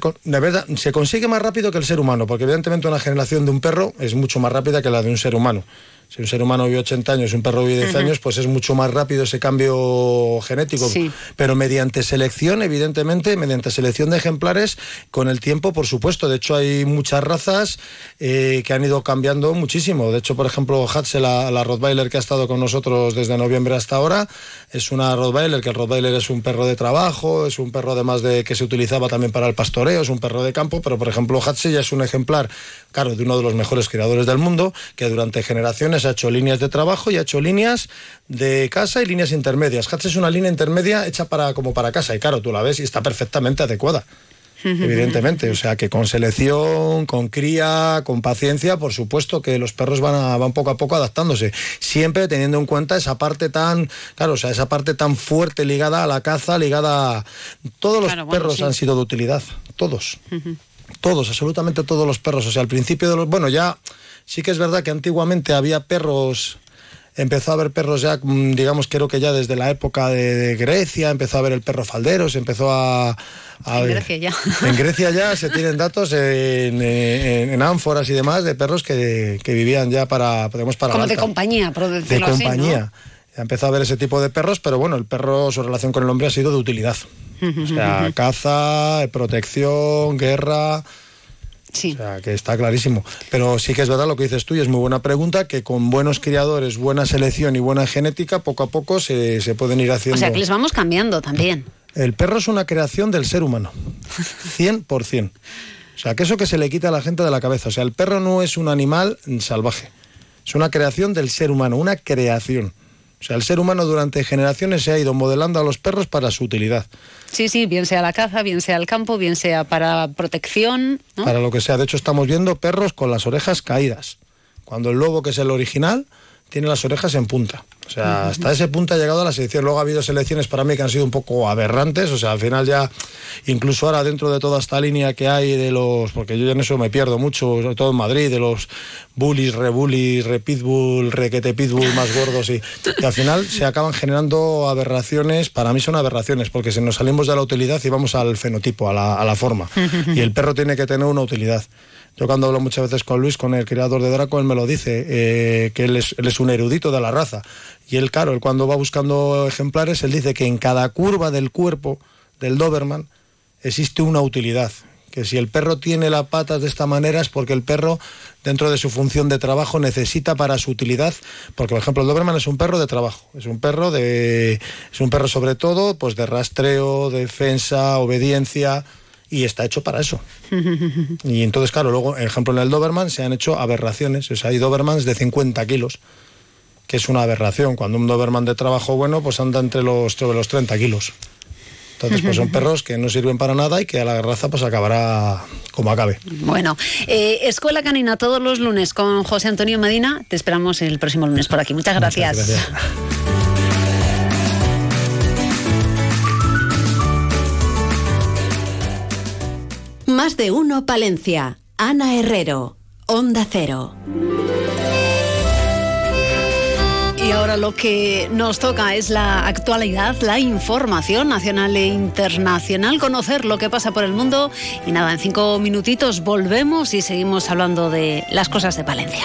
se consigue más rápido que el ser humano, porque evidentemente una generación de un perro es mucho más rápida que la de un ser humano si un ser humano vive 80 años y un perro vive 10 años, pues es mucho más rápido ese cambio genético. Pero mediante selección, evidentemente, mediante selección de ejemplares, con el tiempo, por supuesto. De hecho, hay muchas razas eh, que han ido cambiando muchísimo. De hecho, por ejemplo, Hatze, la, la Rottweiler que ha estado con nosotros desde noviembre hasta ahora, es una Rottweiler, que el Rottweiler es un perro de trabajo, es un perro además de que se utilizaba también para el pastoreo, es un perro de campo, pero por ejemplo, Hatze ya es un ejemplar, claro, de uno de los mejores criadores del mundo, que durante generaciones ha hecho líneas de trabajo y ha hecho líneas de casa y líneas intermedias. Hatch es una línea intermedia hecha para, como para casa y claro, tú la ves y está perfectamente adecuada. Evidentemente, o sea que con selección, con cría, con paciencia, por supuesto que los perros van, a, van poco a poco adaptándose, siempre teniendo en cuenta esa parte tan, claro, o sea, esa parte tan fuerte ligada a la caza, ligada a... Todos los perros han sido de utilidad, todos. Todos, absolutamente todos los perros. O sea, al principio de los. Bueno, ya Sí que es verdad que antiguamente había perros empezó a haber perros ya, mm, digamos, creo que ya desde la época de, Grecia, empezó a haber el perro faldero, se empezó a... en Grecia ya. En Grecia ya se tienen datos en, ánforas y demás de perros que, vivían ya para, podemos para... Como de compañía, por De compañía. Ya empezó a haber ese tipo de perros, pero bueno, el perro, su relación con el hombre ha sido de utilidad. O sea, caza, protección, guerra Sí. O sea, que está clarísimo. Pero sí que es verdad lo que dices tú y es muy buena pregunta, que con buenos criadores, buena selección y buena genética, poco a poco se, pueden ir haciendo... O sea, que les vamos cambiando también. El perro es una creación del ser humano. 100%. O sea, que eso que se le quita a la gente de la cabeza. O sea, el perro no es un animal salvaje. Es una creación del ser humano, una creación. O sea, el ser humano durante generaciones se ha ido modelando a los perros para su utilidad. Sí, sí, bien sea la caza, bien sea el campo, bien sea para protección. Para lo que sea. De hecho, estamos viendo perros con las orejas caídas. Cuando el lobo, que es el original, tiene las orejas en punta. O sea, hasta ese punto ha llegado a la selección. Luego ha habido selecciones para mí que han sido un poco aberrantes. O sea, al final ya, incluso ahora dentro de toda esta línea que hay de los, porque yo en eso me pierdo mucho, sobre todo en Madrid, de los bullies, rebullies, repitbull, requete pitbull más gordos y, al final se acaban generando aberraciones. Para mí son aberraciones porque si nos salimos de la utilidad y vamos al fenotipo, a la, a la forma. Y el perro tiene que tener una utilidad. Yo cuando hablo muchas veces con Luis, con el creador de Draco, él me lo dice, eh, que él es, él es, un erudito de la raza. Y él, claro, él cuando va buscando ejemplares, él dice que en cada curva del cuerpo del Doberman existe una utilidad. Que si el perro tiene las patas de esta manera es porque el perro, dentro de su función de trabajo, necesita para su utilidad. Porque, por ejemplo, el Doberman es un perro de trabajo. Es un perro de. Es un perro sobre todo, pues de rastreo, defensa, obediencia y está hecho para eso. y entonces, claro, luego, ejemplo, en el Doberman se han hecho aberraciones. O sea, hay Dobermans de 50 kilos, que es una aberración. Cuando un Doberman de trabajo bueno, pues anda entre los, los 30 kilos. Entonces, pues son perros que no sirven para nada y que a la raza pues acabará como acabe. Bueno, eh, Escuela Canina todos los lunes con José Antonio Medina. Te esperamos el próximo lunes por aquí. Muchas gracias. Muchas gracias. Más de uno Palencia. Ana Herrero. Onda Cero. ahora lo que nos toca es la actualidad, la información nacional e internacional, conocer lo que pasa por el mundo. Y nada, en cinco minutitos volvemos y seguimos hablando de las cosas de Palencia.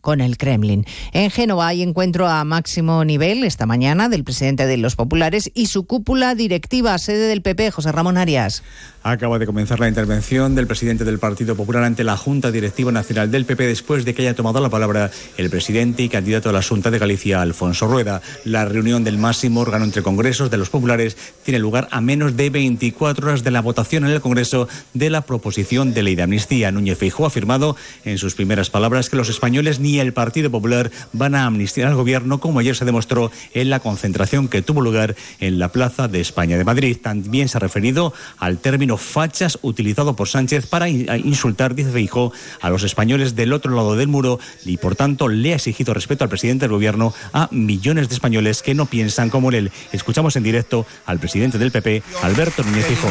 con el Kremlin. En Génova hay encuentro a máximo nivel esta mañana del presidente de los populares y su cúpula directiva, sede del PP, José Ramón Arias. Acaba de comenzar la intervención del presidente del Partido Popular ante la Junta Directiva Nacional del PP después de que haya tomado la palabra el presidente y candidato a la Junta de Galicia, Alfonso Rueda. La reunión del máximo órgano entre congresos de los populares tiene lugar a menos de 24 horas de la votación en el Congreso de la proposición de ley de amnistía. Núñez Feijóo ha afirmado en sus primeras palabras que los españoles ni el Partido Popular van a amnistiar al gobierno, como ayer se demostró en la concentración que tuvo lugar en la Plaza de España de Madrid. También se ha referido al término fachas utilizado por Sánchez para insultar, dice Feijó, a los españoles del otro lado del muro y por tanto le ha exigido respeto al presidente del gobierno a millones de españoles que no piensan como él. Escuchamos en directo al presidente del PP, Alberto Núñez Feijóo.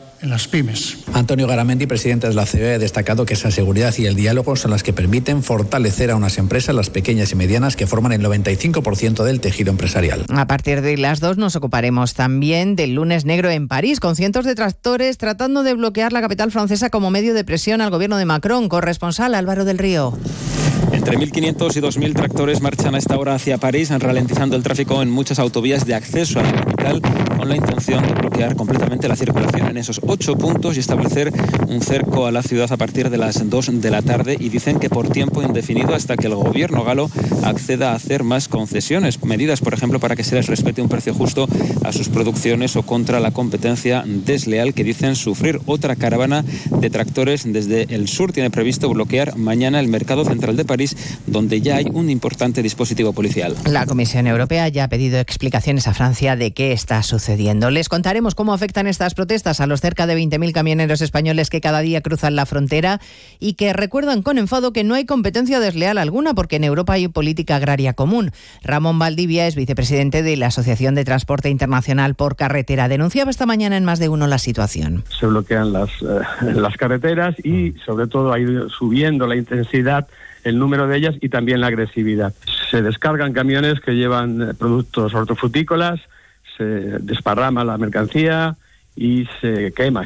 en las pymes. Antonio Garamendi, presidente de la COE, ha destacado que esa seguridad y el diálogo son las que permiten fortalecer a unas empresas, las pequeñas y medianas, que forman el 95% del tejido empresarial. A partir de las dos nos ocuparemos también del lunes negro en París, con cientos de tractores tratando de bloquear la capital francesa como medio de presión al gobierno de Macron. Corresponsal Álvaro del Río. Entre 1.500 y 2.000 tractores marchan a esta hora hacia París, ralentizando el tráfico en muchas autovías de acceso a la capital, con la intención de bloquear completamente la circulación en esos ocho puntos y establecer un cerco a la ciudad a partir de las 2 de la tarde. Y dicen que por tiempo indefinido hasta que el gobierno galo acceda a hacer más concesiones, medidas, por ejemplo, para que se les respete un precio justo a sus producciones o contra la competencia desleal que dicen sufrir. Otra caravana de tractores desde el sur tiene previsto bloquear mañana el mercado central de París donde ya hay un importante dispositivo policial. La Comisión Europea ya ha pedido explicaciones a Francia de qué está sucediendo. Les contaremos cómo afectan estas protestas a los cerca de 20.000 camioneros españoles que cada día cruzan la frontera y que recuerdan con enfado que no hay competencia desleal alguna porque en Europa hay política agraria común. Ramón Valdivia es vicepresidente de la Asociación de Transporte Internacional por Carretera. Denunciaba esta mañana en más de uno la situación. Se bloquean las, eh, las carreteras y sobre todo ha ido subiendo la intensidad el número de ellas y también la agresividad. Se descargan camiones que llevan eh, productos hortofrutícolas, se desparrama la mercancía y se quema.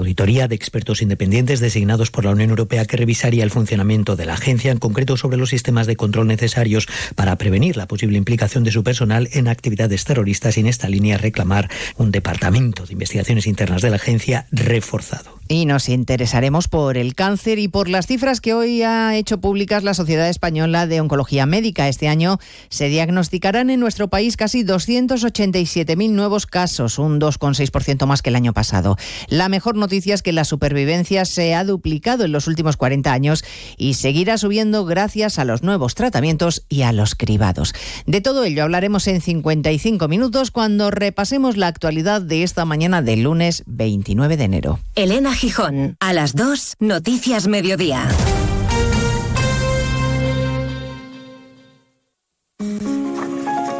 auditoría de expertos independientes designados por la Unión Europea que revisaría el funcionamiento de la agencia, en concreto sobre los sistemas de control necesarios para prevenir la posible implicación de su personal en actividades terroristas y en esta línea reclamar un departamento de investigaciones internas de la agencia reforzado. Y nos interesaremos por el cáncer y por las cifras que hoy ha hecho públicas la Sociedad Española de Oncología Médica. Este año se diagnosticarán en nuestro país casi 287.000 nuevos casos, un 2,6% más que el año pasado. La mejor noticia es que la supervivencia se ha duplicado en los últimos 40 años y seguirá subiendo gracias a los nuevos tratamientos y a los cribados. De todo ello hablaremos en 55 minutos cuando repasemos la actualidad de esta mañana del lunes 29 de enero. Elena Gijón. A las 2, Noticias Mediodía.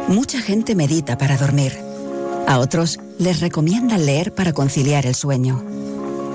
Mucha gente medita para dormir. A otros les recomiendan leer para conciliar el sueño.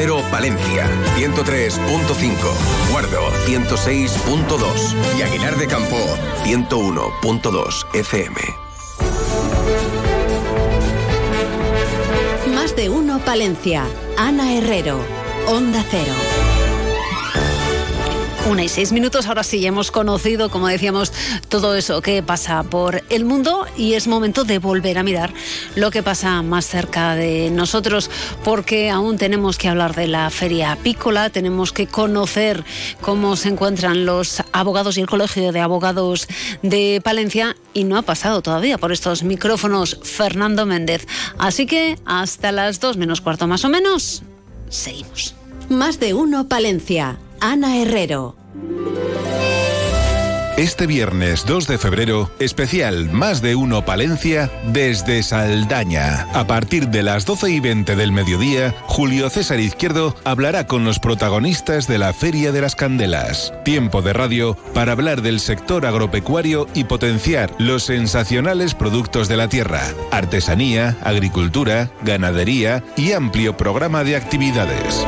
Cero Palencia, 103.5, Guardo, 106.2 y Aguilar de Campo, 101.2 FM. Más de uno Palencia. Ana Herrero. Onda Cero. Una y seis minutos, ahora sí hemos conocido, como decíamos, todo eso que pasa por el mundo y es momento de volver a mirar lo que pasa más cerca de nosotros, porque aún tenemos que hablar de la feria apícola, tenemos que conocer cómo se encuentran los abogados y el Colegio de Abogados de Palencia y no ha pasado todavía por estos micrófonos Fernando Méndez. Así que hasta las dos menos cuarto más o menos, seguimos. Más de uno Palencia. Ana Herrero. Este viernes 2 de febrero, especial Más de Uno Palencia desde Saldaña. A partir de las 12 y 20 del mediodía, Julio César Izquierdo hablará con los protagonistas de la Feria de las Candelas. Tiempo de radio para hablar del sector agropecuario y potenciar los sensacionales productos de la tierra, artesanía, agricultura, ganadería y amplio programa de actividades.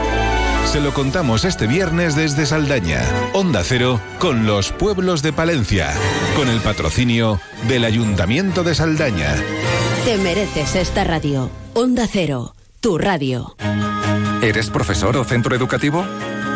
Se lo contamos este viernes desde Saldaña, Onda Cero, con los pueblos de Palencia, con el patrocinio del Ayuntamiento de Saldaña. Te mereces esta radio. Onda Cero, tu radio. ¿Eres profesor o centro educativo?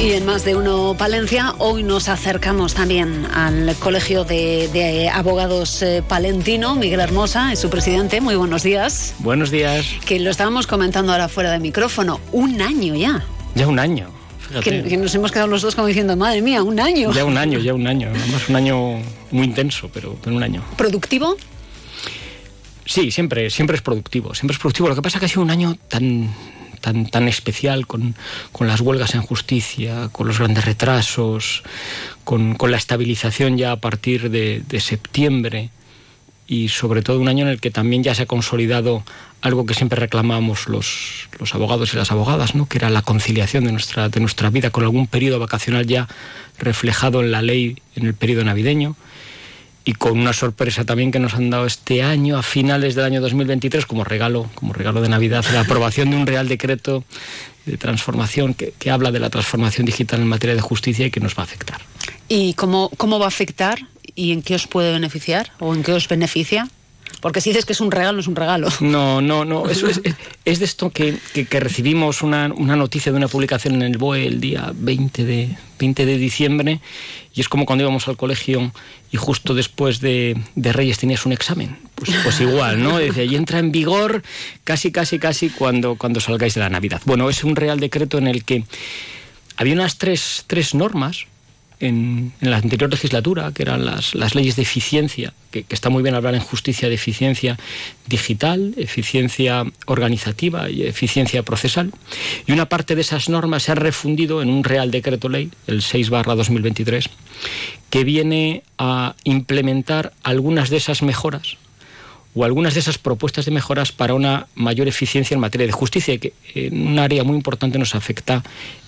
Y en más de uno Palencia, hoy nos acercamos también al Colegio de, de Abogados eh, Palentino. Miguel Hermosa es su presidente. Muy buenos días. Buenos días. Que lo estábamos comentando ahora fuera de micrófono. Un año ya. Ya un año. Que, que nos hemos quedado los dos como diciendo, madre mía, un año. Ya un año, ya un año. Además, un año muy intenso, pero, pero un año. ¿Productivo? Sí, siempre, siempre es productivo. Siempre es productivo. Lo que pasa es que ha sido un año tan tan, tan especial con, con, las huelgas en justicia, con los grandes retrasos, con, con la estabilización ya a partir de, de, septiembre y sobre todo un año en el que también ya se ha consolidado algo que siempre reclamamos los, los abogados y las abogadas, ¿no? que era la conciliación de nuestra, de nuestra vida con algún periodo vacacional ya reflejado en la ley en el periodo navideño y con una sorpresa también que nos han dado este año, a finales del año 2023, como regalo, como regalo de Navidad, la aprobación de un Real Decreto de transformación que, que habla de la transformación digital en materia de justicia y que nos va a afectar. ¿Y cómo, cómo va a afectar y en qué os puede beneficiar o en qué os beneficia? Porque si dices que es un regalo, es un regalo. No, no, no. Eso es, es de esto que, que, que recibimos una, una, noticia de una publicación en el BOE el día 20 de, 20 de diciembre y es como cuando íbamos al colegio y justo después de, de Reyes tenías un examen. Pues, pues igual, ¿no? Dice, y entra en vigor casi, casi, casi cuando, cuando salgáis de la Navidad. Bueno, es un real decreto en el que había unas tres, tres normas en, la anterior legislatura, que eran las, las leyes de eficiencia, que, está muy bien hablar en justicia de eficiencia digital, eficiencia organizativa y eficiencia procesal. Y una parte de esas normas se ha refundido en un Real Decreto Ley, el 6 barra 2023, que viene a implementar algunas de esas mejoras o algunas de esas propuestas de mejoras para una mayor eficiencia en materia de justicia, que en un área muy importante nos afecta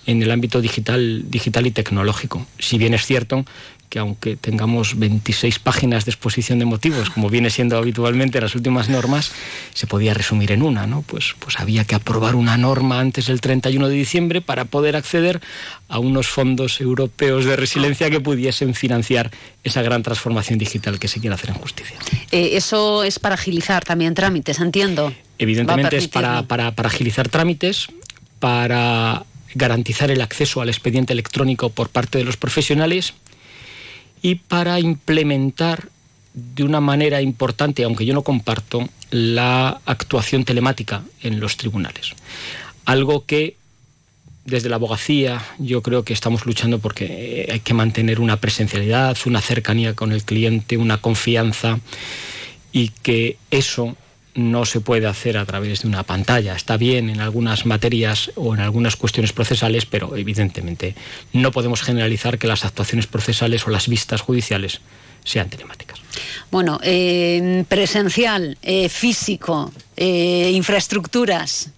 en el ámbito digital, digital y tecnológico. Si bien es cierto que aunque tengamos 26 páginas de exposición de motivos, como viene siendo habitualmente las últimas normas, se podía resumir en una, ¿no? Pues, pues había que aprobar una norma antes del 31 de diciembre para poder acceder a unos fondos europeos de resiliencia que pudiesen financiar esa gran transformación digital que se quiere hacer en justicia. Eh, eso es para agilizar también trámites, entiendo. Evidentemente es para, para, para agilizar trámites, para garantizar el acceso al expediente electrónico por parte de los profesionales y para implementar de una manera importante, aunque yo no comparto, la actuación telemática en los tribunales. Algo que desde la abogacía yo creo que estamos luchando porque hay que mantener una presencialidad, una cercanía con el cliente, una confianza y que eso no se puede hacer a través de una pantalla. Está bien en algunas materias o en algunas cuestiones procesales, pero evidentemente no podemos generalizar que las actuaciones procesales o las vistas judiciales sean telemáticas. Bueno, eh, presencial, eh, físico, eh, infraestructuras.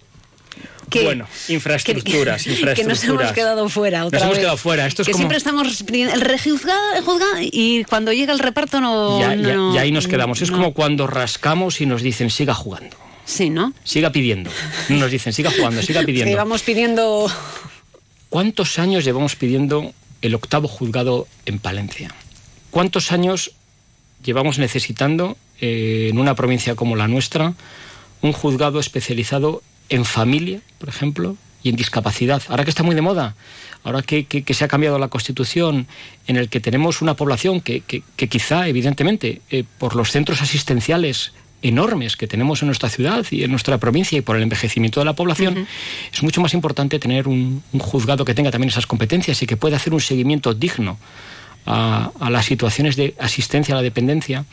Que, bueno, infraestructuras, que, infraestructuras. Que nos hemos quedado fuera otra nos vez. hemos quedado fuera. Esto es que como... siempre estamos el juzgado y cuando llega el reparto no. Ya, no, ya, ya ahí nos quedamos. Es no. como cuando rascamos y nos dicen siga jugando. Sí, ¿no? Siga pidiendo. Nos dicen siga jugando, siga pidiendo. Sí, vamos pidiendo. ¿Cuántos años llevamos pidiendo el octavo juzgado en Palencia? ¿Cuántos años llevamos necesitando eh, en una provincia como la nuestra un juzgado especializado en familia, por ejemplo, y en discapacidad. Ahora que está muy de moda, ahora que, que, que se ha cambiado la Constitución, en el que tenemos una población que, que quizá, evidentemente, eh, por los centros asistenciales enormes que tenemos en nuestra ciudad y en nuestra provincia y por el envejecimiento de la población, uh -huh. es mucho más importante tener un, un, juzgado que tenga también esas competencias y que pueda hacer un seguimiento digno a, a las situaciones de asistencia a la dependencia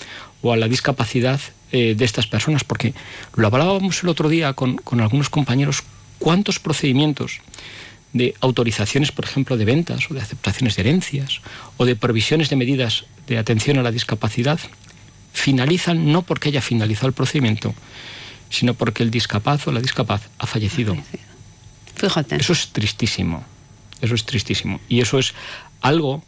o a la discapacidad eh, de estas personas, porque lo hablábamos el otro día con, con algunos compañeros, cuántos procedimientos de autorizaciones, por ejemplo, de ventas o de aceptaciones de herencias o de provisiones de medidas de atención a la discapacidad finalizan no porque haya finalizado el procedimiento, sino porque el discapaz o la discapaz ha fallecido. Fíjate. Eso es tristísimo. Eso es tristísimo. Y eso es algo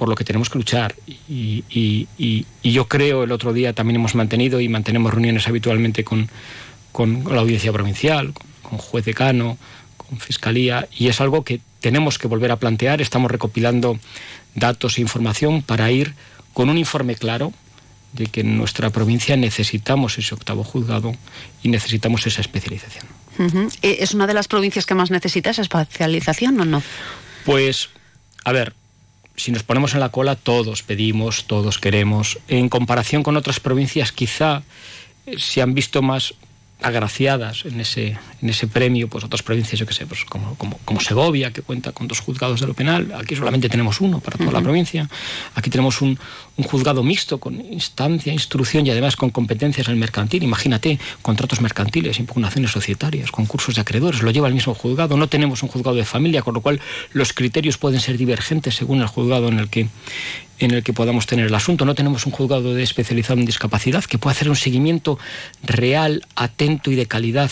por lo que tenemos que luchar. Y, y, y, y, yo creo, el otro día también hemos mantenido y mantenemos reuniones habitualmente con, con la audiencia provincial, con, con, juez decano, con fiscalía, y es algo que tenemos que volver a plantear. Estamos recopilando datos e información para ir con un informe claro de que en nuestra provincia necesitamos ese octavo juzgado y necesitamos esa especialización. Uh -huh. ¿Es una de las provincias que más necesita esa especialización o no? Pues, a ver, si nos ponemos en la cola, todos pedimos, todos queremos. En comparación con otras provincias, quizá eh, se han visto más agraciadas en ese, en ese premio, pues otras provincias, yo que sé, pues como, como, como, Segovia, que cuenta con dos juzgados de lo penal, aquí solamente tenemos uno para toda uh -huh. la provincia, aquí tenemos un, un, juzgado mixto con instancia, instrucción y además con competencias en el mercantil, imagínate, contratos mercantiles, impugnaciones societarias, concursos de acreedores, lo lleva el mismo juzgado, no tenemos un juzgado de familia, con lo cual los criterios pueden ser divergentes según el juzgado en el que en el que podamos tener el asunto. No tenemos un juzgado de especializado en discapacidad que pueda hacer un seguimiento real, atento y de calidad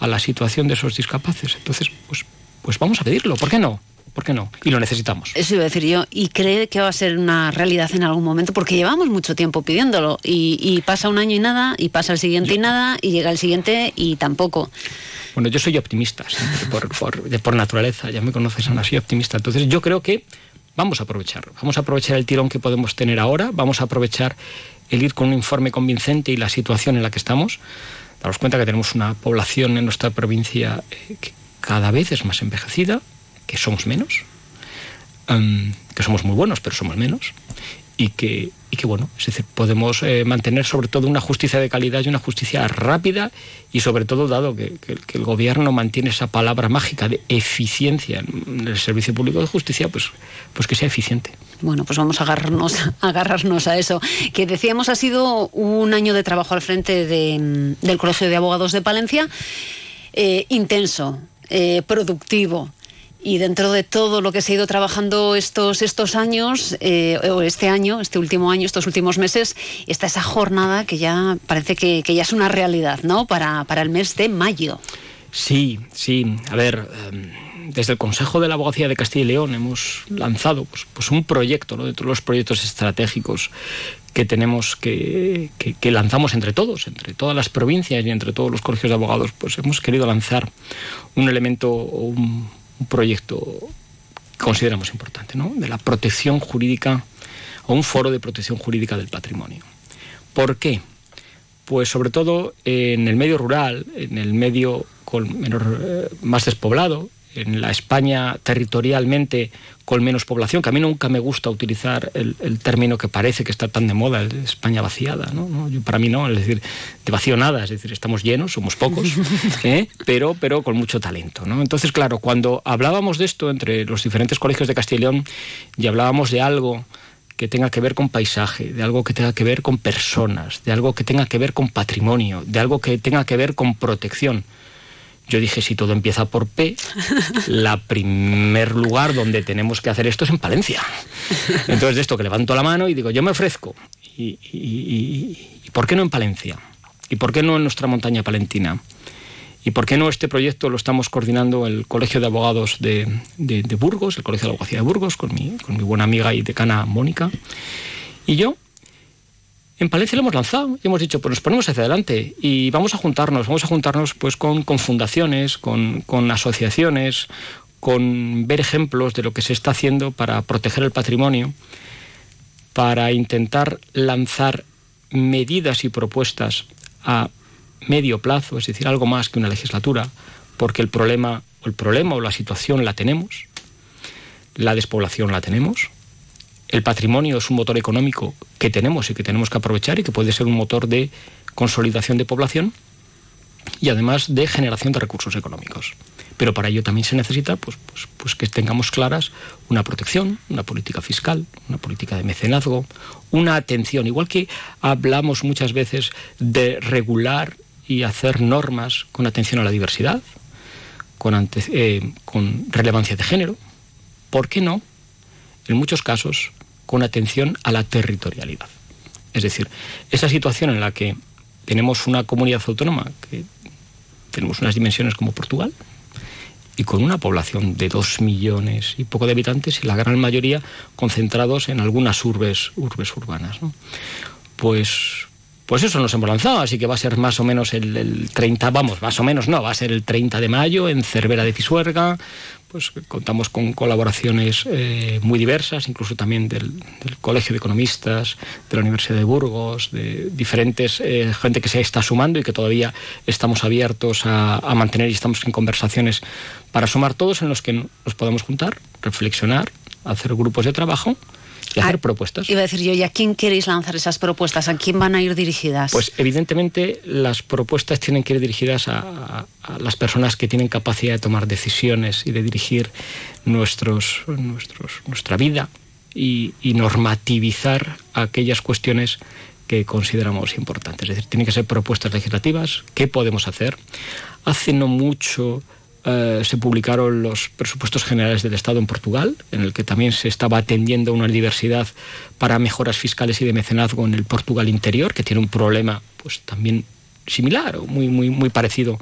a la situación de esos discapaces. Entonces, pues, pues vamos a pedirlo, ¿por qué no? ¿Por qué no? Y lo necesitamos. Eso iba a decir yo. ¿Y cree que va a ser una realidad en algún momento? Porque llevamos mucho tiempo pidiéndolo y, pasa un año y nada, y pasa el siguiente y nada, y llega el siguiente y tampoco. Bueno, yo soy optimista, por, por, naturaleza, ya me conoces, Ana, soy optimista. Entonces yo creo que vamos a aprovechar, vamos a aprovechar el tirón que podemos tener ahora, vamos a aprovechar el ir con un informe convincente y la situación en la que estamos. Damos cuenta que tenemos una población en nuestra provincia eh, que cada vez es más envejecida, que somos menos, em, que somos muy buenos, pero somos menos, y que, y que bueno, podemos eh, mantener sobre todo una justicia de calidad y una justicia rápida y sobre todo dado que, el gobierno mantiene esa palabra mágica de eficiencia en el servicio público de justicia, pues, pues que sea eficiente. Bueno, pues vamos a agarrarnos, a agarrarnos a eso. Que decíamos ha sido un año de trabajo al frente del Colegio de Abogados de Palencia, eh, intenso, eh, productivo y dentro de todo lo que se ha ido trabajando estos, estos años, eh, o este año, este último año, estos últimos meses, está esa jornada que ya parece que, ya es una realidad, ¿no? Para, para, el mes de mayo. Sí, sí. A ver, em, desde el Consejo de la Abogacía de Castilla y León hemos lanzado pues, pues un proyecto, ¿no? De todos los proyectos estratégicos que tenemos que, que, lanzamos entre todos, entre todas las provincias y entre todos los colegios de abogados, pues hemos querido lanzar un elemento un un proyecto que consideramos importante, ¿no? de la protección jurídica o un foro de protección jurídica del patrimonio. ¿Por qué? Pues sobre todo en el medio rural, en el medio con menor, eh, más despoblado, en la España territorialmente con menos población, que a mí nunca me gusta utilizar el, término que parece que está tan de moda, el de España vaciada, ¿no? para mí no, es decir, de vacío nada, es decir, estamos llenos, somos pocos, ¿eh? pero, pero con mucho talento. ¿no? Entonces, claro, cuando hablábamos de esto entre los diferentes colegios de León y hablábamos de algo que tenga que ver con paisaje, de algo que tenga que ver con personas, de algo que tenga que ver con patrimonio, de algo que tenga que ver con protección, yo dije, si todo empieza por P, la primer lugar donde tenemos que hacer esto es en Palencia. Entonces, de esto que levanto la mano y digo, yo me ofrezco. ¿Y, por qué no en Palencia? ¿Y por qué no en nuestra montaña palentina? ¿Y por qué no este proyecto lo estamos coordinando el Colegio de Abogados de, Burgos, el Colegio de Abogacía de Burgos, con mi, con mi buena amiga y decana Mónica? Y yo, en Palencia lo hemos lanzado y hemos dicho, pues nos ponemos hacia adelante y vamos a juntarnos, vamos a juntarnos pues con, fundaciones, con, asociaciones, con ver ejemplos de lo que se está haciendo para proteger el patrimonio, para intentar lanzar medidas y propuestas a medio plazo, es decir, algo más que una legislatura, porque el problema, el problema o la situación la tenemos, la despoblación la tenemos, el patrimonio es un motor económico que tenemos y que tenemos que aprovechar y que puede ser un motor de consolidación de población y además de generación de recursos económicos. Pero para ello también se necesita pues, pues, pues, que tengamos claras una protección, una política fiscal, una política de mecenazgo, una atención, igual que hablamos muchas veces de regular y hacer normas con atención a la diversidad, con, eh, con relevancia de género, ¿por qué no? En muchos casos con atención a la territorialidad. Es decir, esa situación en la que tenemos una comunidad autónoma que tenemos unas dimensiones como Portugal y con una población de dos millones y poco de habitantes y la gran mayoría concentrados en algunas urbes, urbes urbanas. Pues, pues eso nos hemos lanzado, así que va a ser más o menos el, el 30, vamos, más o menos no, va a ser el 30 de mayo en Cervera de Pisuerga, pues contamos con colaboraciones eh, muy diversas, incluso también del, Colegio de Economistas, de la Universidad de Burgos, de diferentes eh, gente que se está sumando y que todavía estamos abiertos a, a mantener y estamos en conversaciones para sumar todos en los que nos podamos juntar, reflexionar, hacer grupos de trabajo y hacer ah, propuestas. Iba a decir yo, ¿y a quién queréis lanzar esas propuestas? ¿A quién van a ir dirigidas? Pues evidentemente las propuestas tienen que ir dirigidas a, las personas que tienen capacidad de tomar decisiones y de dirigir nuestros, nuestros, nuestra vida y, normativizar aquellas cuestiones que consideramos importantes. Es decir, tienen que ser propuestas legislativas. ¿Qué podemos hacer? Hace no mucho eh, se publicaron los presupuestos generales del Estado en Portugal, en el que también se estaba atendiendo una diversidad para mejoras fiscales y de mecenazgo en el Portugal interior, que tiene un problema pues también similar o muy, muy, muy parecido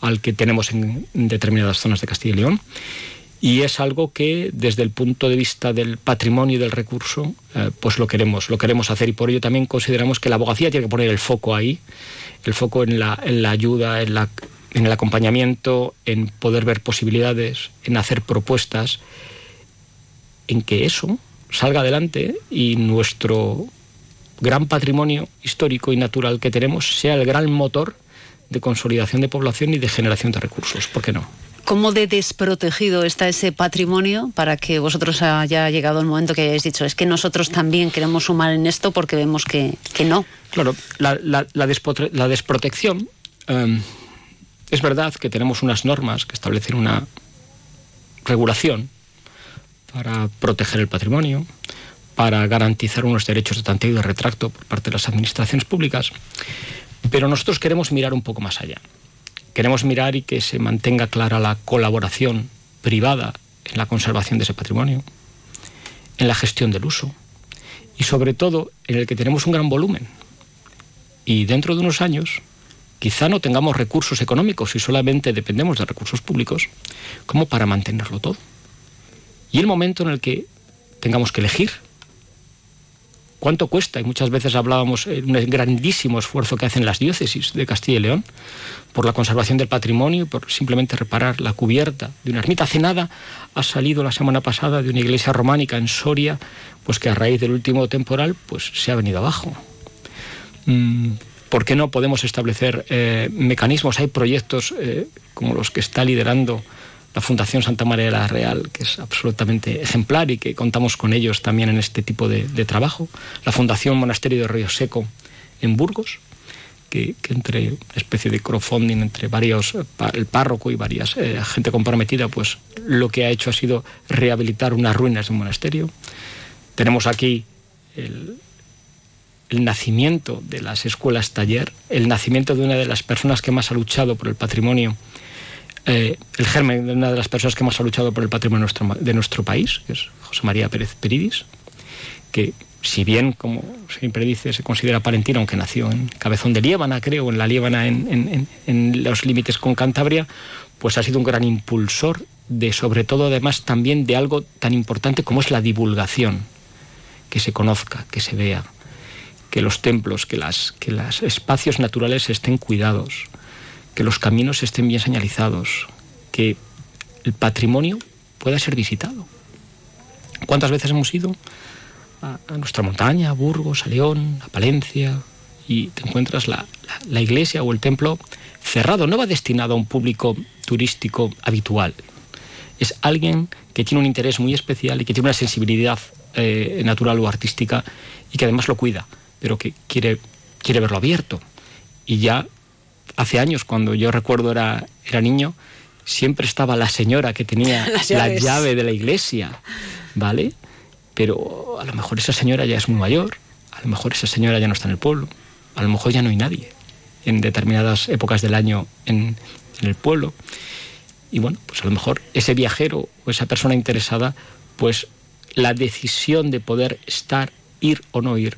al que tenemos en, determinadas zonas de Castilla y León. y es algo que desde el punto de vista del patrimonio y del recurso eh, pues lo queremos lo queremos hacer y por ello también consideramos que la abogacía tiene que poner el foco ahí el foco en la, en la ayuda en la en el acompañamiento en poder ver posibilidades en hacer propuestas en que eso salga adelante y nuestro gran patrimonio histórico y natural que tenemos sea el gran motor de consolidación de población y de generación de recursos. ¿Por qué no? ¿Cómo de desprotegido está ese patrimonio para que vosotros haya llegado el momento que hayáis dicho, es que nosotros también queremos sumar en esto porque vemos que, que no? Claro, la, la, la, la desprotección, um, es verdad que tenemos unas normas que establecen una regulación para proteger el patrimonio, para garantizar unos derechos de tanteo y de retracto por parte de las administraciones públicas, pero nosotros queremos mirar un poco más allá. Queremos mirar y que se mantenga clara la colaboración privada en la conservación de ese patrimonio, en la gestión del uso y sobre todo en el que tenemos un gran volumen. Y dentro de unos años quizá no tengamos recursos económicos y solamente dependemos de recursos públicos como para mantenerlo todo. Y el momento en el que tengamos que elegir cuánto cuesta, y muchas veces hablábamos de un grandísimo esfuerzo que hacen las diócesis de Castilla y León por la conservación del patrimonio por simplemente reparar la cubierta de una ermita. Hace nada ha salido la semana pasada de una iglesia románica en Soria, pues que a raíz del último temporal pues se ha venido abajo. ¿Por qué no podemos establecer eh, mecanismos? Hay proyectos eh, como los que está liderando la Fundación Santa María de la Real, que es absolutamente ejemplar y que contamos con ellos también en este tipo de, de trabajo. La Fundación Monasterio de Río Seco en Burgos, que, que, entre una especie de crowdfunding entre varios, el párroco y varias eh, gente comprometida, pues lo que ha hecho ha sido rehabilitar unas ruinas de un monasterio. Tenemos aquí el, el nacimiento de las escuelas taller, el nacimiento de una de las personas que más ha luchado por el patrimonio eh, el germen de una de las personas que más ha luchado por el patrimonio de nuestro, país, que es José María Pérez Peridis, que si bien, como siempre dice, se considera palentino, aunque nació en Cabezón de Liébana, creo, en la Liébana, en los límites con Cantabria, pues ha sido un gran impulsor de, sobre todo, además, también de algo tan importante como es la divulgación, que se conozca, que se vea, que los templos, que, las, que los espacios naturales estén cuidados, que los caminos estén bien señalizados, que el patrimonio pueda ser visitado. ¿Cuántas veces hemos ido a, nuestra montaña, a Burgos, a León, a Palencia, y te encuentras la, la, la, iglesia o el templo cerrado? No va destinado a un público turístico habitual. Es alguien que tiene un interés muy especial y que tiene una sensibilidad eh, natural o artística y que además lo cuida, pero que quiere, quiere verlo abierto. Y ya hace años, cuando yo recuerdo era, era niño, siempre estaba la señora que tenía la llave de la iglesia, ¿vale? Pero a lo mejor esa señora ya es muy mayor, a lo mejor esa señora ya no está en el pueblo, a lo mejor ya no hay nadie en determinadas épocas del año en, en el pueblo. Y bueno, pues a lo mejor ese viajero o esa persona interesada, pues la decisión de poder estar, ir o no ir,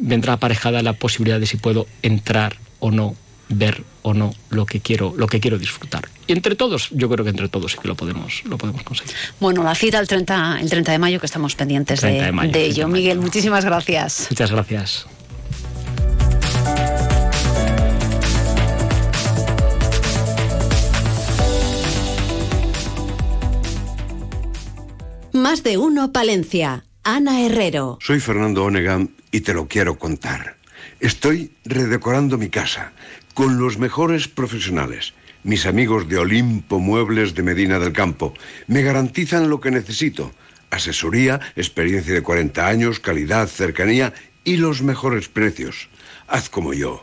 vendrá aparejada la posibilidad de si puedo entrar o no ver o no lo que quiero lo que quiero disfrutar. Y entre todos yo creo que entre todos sí que lo podemos lo podemos conseguir. Bueno la cita el 30 el 30 de mayo que estamos pendientes de, de, mayo, de ello. de Miguel muchísimas gracias. Muchas gracias. Más de uno Palencia. Ana Herrero. Soy Fernando Onegan y te lo quiero contar. Estoy redecorando mi casa con los mejores profesionales. Mis amigos de Olimpo Muebles de Medina del Campo me garantizan lo que necesito. Asesoría, experiencia de 40 años, calidad, cercanía y los mejores precios. Haz como yo.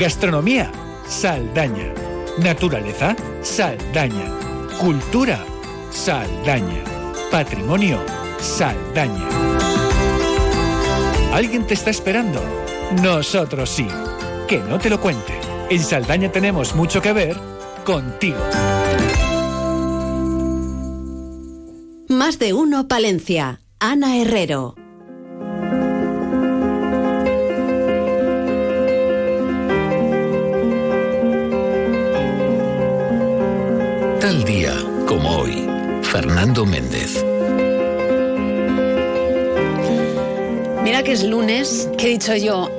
Gastronomía, Saldaña. Naturaleza, Saldaña. Cultura, Saldaña. Patrimonio Saldaña. ¿Alguien te está esperando? Nosotros sí. Que no te lo cuente. En Saldaña tenemos mucho que ver contigo. Más de uno Palencia. Ana Herrero. Tal día como hoy, Fernando Méndez. Mira que es lunes, que he dicho yo,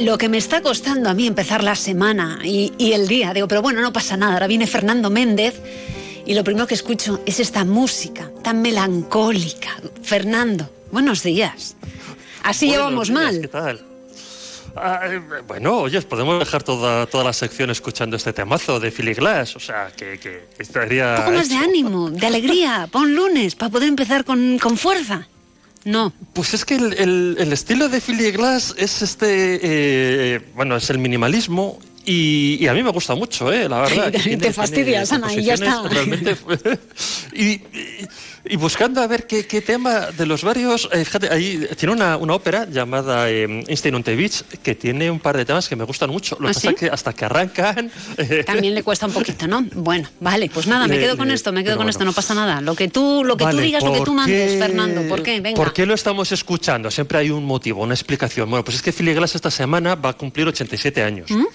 lo que me está costando a mí empezar la semana y, y el día, digo, pero bueno, no pasa nada, ahora viene Fernando Méndez y lo primero que escucho es esta música tan melancólica. Fernando, buenos días. Así Buenos llevamos días, mal. ¿Qué tal? Ah, eh, bueno, oye, podemos dejar toda, toda la sección escuchando este temazo de Philly Glass, o sea, que, que estaría... Un poco más de hecho. ánimo, de alegría, pon lunes para poder empezar con, con fuerza. No. Pues es que el, el- el estilo de Philly Glass es este, eh, bueno, es el minimalismo y, y a mí me gusta mucho, ¿eh? La verdad. Te tiene- fastidias, tiene Ana, y ya está. Realmente, y, y- y buscando a ver qué, qué tema de los varios, eh, fíjate, ahí tiene una, una ópera llamada eh, Einstein on the Beach que tiene un par de temas que me gustan mucho. Lo ¿Ah, pasa sí? que hasta que arrancan... eh, También le cuesta un poquito, ¿no? Bueno, vale, pues nada, me quedo con esto, me quedo con bueno. esto, no pasa nada. Lo que tú, lo que tú Vale, digas, lo que tú ¿por mandes, qué- Fernando. ¿Por qué? Venga. ¿Por qué lo estamos escuchando? Siempre hay un motivo, una explicación. Bueno, pues es que Philly Glass esta semana va a cumplir 87 años. ¿Mm?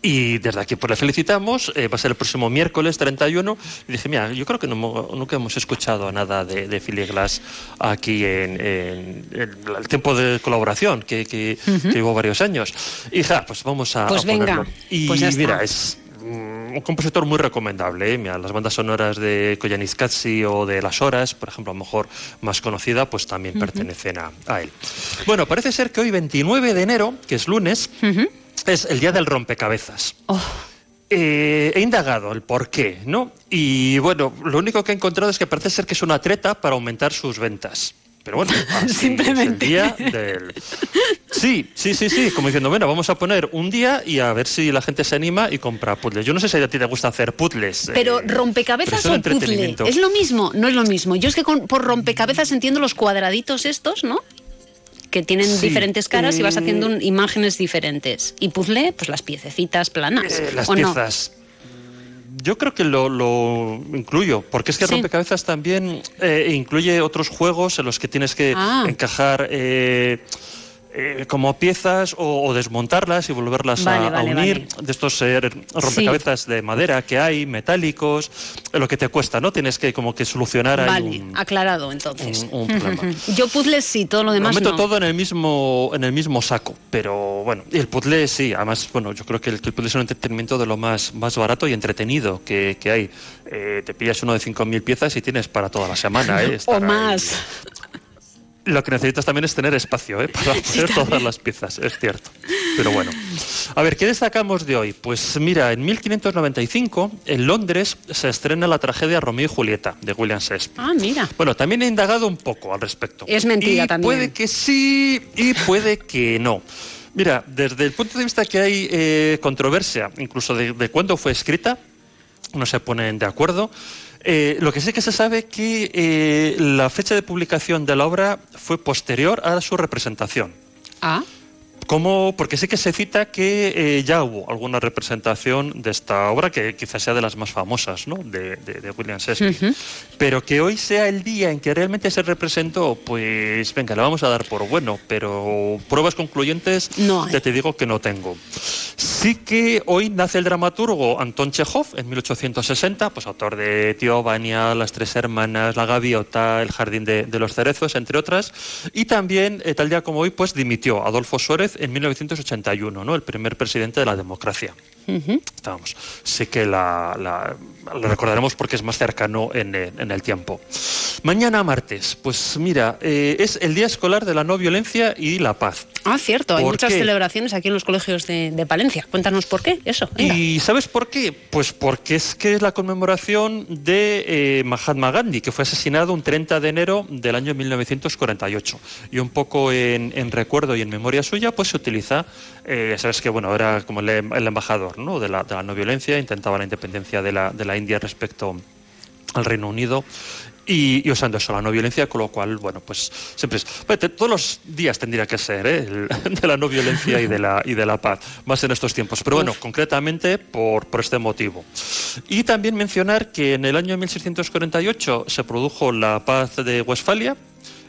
Y desde aquí pues le felicitamos, eh, va a ser el próximo miércoles 31. Y dije, mira, yo creo que no nunca hemos escuchado nada de, de Philly Glass aquí en, en- en el tiempo de colaboración, que, que, Ujú. que llevó varios años. Y ja, pues vamos a, Pues a venga, ponerlo. Y pues mira, es mm, un compositor muy recomendable. ¿eh? Mira, las bandas sonoras de Koyanis Katsi o de Las Horas, por ejemplo, a lo mejor más conocida, pues también Ujú. pertenecen a, a él. Bueno, parece ser que hoy, 29 de enero, que es lunes, es el día del rompecabezas. Oh. Eh, he indagado el por qué, ¿no? Y bueno, lo único que he encontrado es que parece ser que es una treta para aumentar sus ventas. Pero bueno, Simplemente. es el día del... Sí, sí, sí, sí, como diciendo, bueno, vamos a poner un día y a ver si la gente se anima y compra puzzles. Yo no sé si a ti te gusta hacer puzzles. Pero eh, rompecabezas pero un o puzzle. ¿es lo mismo? No es lo mismo. Yo es que con- por rompecabezas entiendo los cuadraditos estos, ¿no? Que tienen Sí, diferentes caras y vas eh, haciendo un- imágenes diferentes. Y puzzle, pues las piececitas planas. Eh, las ¿o no? piezas. Yo creo que lo, lo incluyo, porque es que Sí. rompecabezas también eh, incluye otros juegos en los que tienes que Ah. encajar eh, eh, como piezas o, o desmontarlas y volverlas a- Vale, a, vale, unir. De estos eh, rompecabezas de madera que hay, metálicos, lo que te cuesta, ¿no? Tienes que como que solucionar ahí Vale, un, aclarado entonces. un- un problema. Yo puzzles sí, todo lo Lo demás meto no. todo en el mismo en el mismo saco, pero bueno, y el puzzle sí, además, bueno, yo creo que el, que el puzzle es un entretenimiento de lo más, más barato y entretenido que, que hay. Eh, te pillas uno de 5.000 piezas y tienes para toda la semana, ¿eh? o Estar ahí. Lo que necesitas también es tener espacio, ¿eh? Para hacer todas las piezas, es cierto. Pero bueno. A ver, ¿qué destacamos de hoy? Pues mira, en 1595, en Londres, se estrena la tragedia Romeo y Julieta, de William Shakespeare. Ah, mira. Bueno, también he indagado un poco al respecto. Es mentira Y también. Puede que sí y puede que no. Mira, desde el punto de vista que hay eh, controversia, incluso de, de cuándo fue escrita, no se ponen de acuerdo. Eh, lo que sí que se sabe que eh, la fecha de publicación de la obra fue posterior a su representación. Ah. Como, porque sí que se cita que eh, ya hubo alguna representación de esta obra, que quizás sea de las más famosas ¿no? de, de- de William Shakespeare. Pero que hoy sea el día en que realmente se representó, pues venga, la vamos a dar por bueno, pero pruebas concluyentes No ya te digo que no tengo. Sí que hoy nace el dramaturgo Anton Chekhov en 1860, pues autor de Tío Vania, Las Tres Hermanas, La Gaviota, El Jardín de, de los Cerezos, entre otras. Y también, eh, tal día como hoy, pues dimitió Adolfo Suárez en 1981, ¿no? el primer presidente de la democracia. Estábamos. Sí que la, la- la recordaremos porque es más cercano en, eh, en el tiempo. Mañana martes, pues mira, eh, es el Día Escolar de la No Violencia y la Paz. Ah, cierto, hay ¿Por muchas qué? celebraciones aquí en los colegios de, de Palencia. Cuéntanos por qué, eso. venga. ¿Y sabes por qué? Pues porque es que es la conmemoración de eh, Mahatma Gandhi, que fue asesinado un 30 de enero del año 1948. Y un poco en, en recuerdo y en memoria suya, pues se utiliza, eh, sabes que bueno, era como el, el embajador ¿no? de, la, de la no violencia, intentaba la independencia de la, de la India respecto al Reino Unido y, usando eso, la no violencia, con lo cual, bueno, pues siempre es. todos los días tendría que ser ¿eh? el, de la no violencia y de la, y de la paz, más en estos tiempos. Pero bueno, concretamente por, por este motivo. Y también mencionar que en el año 1648 se produjo la paz de Westfalia,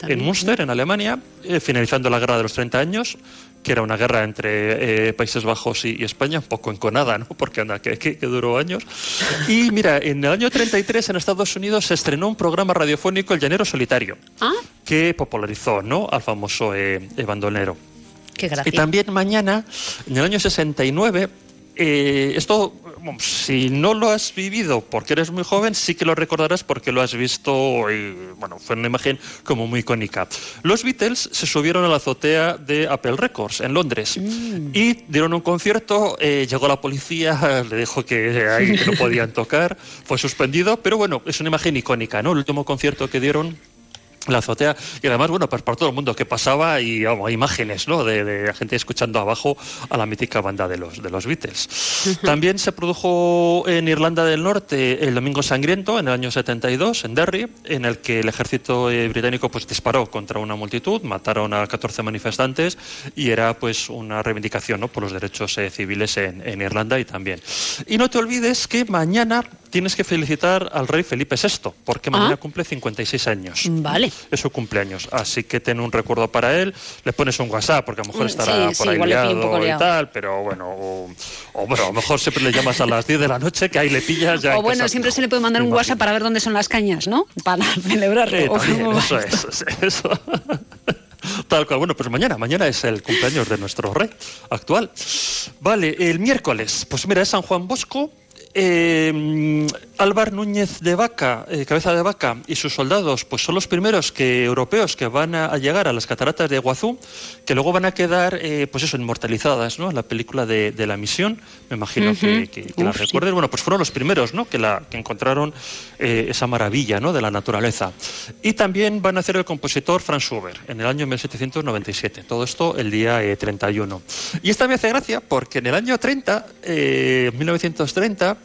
en Münster, en Alemania, eh, finalizando la guerra de los 30 años, que era una guerra entre eh, Países Bajos y, España, un poco enconada, ¿no? Porque anda, que, que, duró años. Y mira, en el año 33 en Estados Unidos se estrenó un programa radiofónico, El Llanero Solitario, ¿Ah? que popularizó ¿no? al famoso eh, bandolero. Qué y también mañana, en el año 69, eh, esto, si no lo has vivido porque eres muy joven, sí que lo recordarás porque lo has visto y, bueno, fue una imagen como muy icónica. Los Beatles se subieron a la azotea de Apple Records en Londres mm. y dieron un concierto, eh, llegó la policía, le dijo que ahí no podían tocar, fue suspendido, pero bueno, es una imagen icónica, ¿no? El último concierto que dieron la azotea y además bueno pues para todo el mundo que pasaba y vamos, imágenes ¿no? de, la gente escuchando abajo a la mítica banda de los de los Beatles también se produjo en Irlanda del Norte el Domingo Sangriento en el año 72 en Derry en el que el ejército eh, británico pues disparó contra una multitud mataron a 14 manifestantes y era pues una reivindicación ¿no? por los derechos eh, civiles en, en Irlanda y también y no te olvides que mañana tienes que felicitar al rey Felipe VI, porque mañana ah. cumple 56 años. Vale. Es su cumpleaños. Así que ten un recuerdo para él. Le pones un WhatsApp, porque a lo mejor mm, estará por ahí liado, y tal, pero bueno, o, bueno, a lo mejor siempre le llamas a las 10 de la noche, que ahí le pillas ya. O bueno, siempre se le puede mandar un WhatsApp para ver dónde son las cañas, ¿no? Para celebrarlo. eso es, eso. Tal cual. Bueno, pues mañana, mañana es el cumpleaños de nuestro rey actual. Vale, el miércoles, pues mira, es San Juan Bosco, eh, Álvar Núñez de Vaca, eh, cabeza de vaca, y sus soldados, pues son los primeros que, europeos que van a, llegar a las cataratas de Iguazú, que luego van a quedar, eh, pues eso, inmortalizadas, ¿no? En la película de, la misión, me imagino que, la recuerden. Bueno, pues fueron los primeros, ¿no? Que, la, que encontraron eh, esa maravilla, ¿no? De la naturaleza. Y también van a hacer el compositor Franz Schubert en el año 1797. Todo esto el día 31. Y esta me hace gracia porque en el año 30, 1930,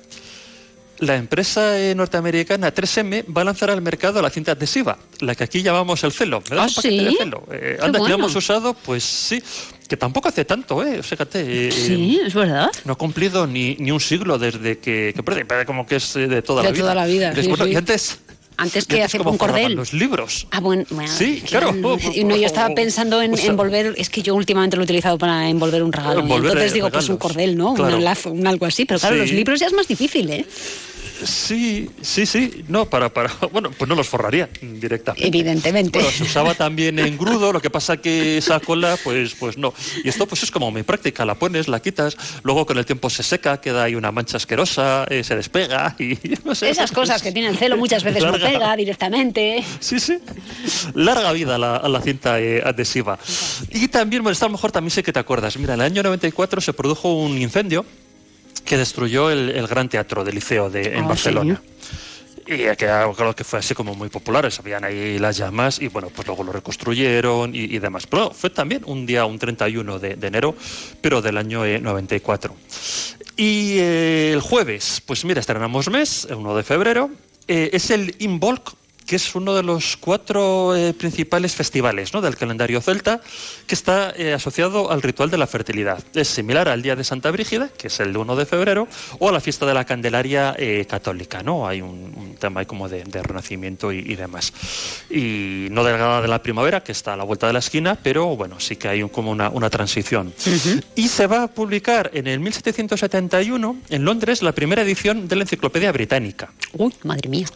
la empresa eh, norteamericana 3M va a lanzar al mercado la cinta adhesiva, la que aquí llamamos el celo. ¿Me ¿Ah, sí? celo? Eh, anda, que hemos usado, pues sí, que tampoco hace tanto, ¿eh? Fíjate. Eh, sí, es verdad. No ha cumplido ni, ni un siglo desde que, que como que es de toda la vida. De toda la vida. Y antes antes que hacer un cordel. los libros. Ah, bueno, sí, claro. No, yo estaba pensando en envolver, es que yo últimamente lo he utilizado para envolver un regalo. entonces digo, pues un cordel, ¿no? Un enlazo, un algo así. Pero claro, los libros ya es más difícil, ¿eh? Sí, sí, sí. No, para, para. Bueno, pues no los forraría directamente. Evidentemente. Bueno, se usaba también en grudo, lo que pasa que esa cola, pues, pues no. Y esto, pues es como muy práctica. La pones, la quitas, luego con el tiempo se seca, queda ahí una mancha asquerosa, eh, se despega y no sé. Esas cosas que tienen celo muchas veces no pega directamente. Sí, sí. Larga vida la, a la cinta eh, adhesiva. Y también, bueno, está a lo mejor también sé que te acuerdas. Mira, en el año 94 se produjo un incendio que destruyó el, Gran Teatro del Liceo de, en ah, Barcelona. Y que creo que fue así como muy popular, sabían ahí las llamas y bueno, pues luego lo reconstruyeron y, demás. Pero fue también un día, un 31 de, enero, pero del año 94. Eh, y eh, el jueves, pues mira, estrenamos mes, el 1 de febrero, eh, es el Involk que es uno de los cuatro eh, principales festivales del calendario celta, que está eh, asociado al ritual de la fertilidad. Es similar al Día de Santa Brígida, que es el 1 de febrero, o a la fiesta de la Candelaria eh, católica. ¿no? Hay un, tema ahí como de, renacimiento y, demás. Y no delgada de la primavera, que está a la vuelta de la esquina, pero bueno, sí que hay como una, transición. Y se va a publicar en el 1771 en Londres la primera edición de la Enciclopedia Británica. Uy, madre mía.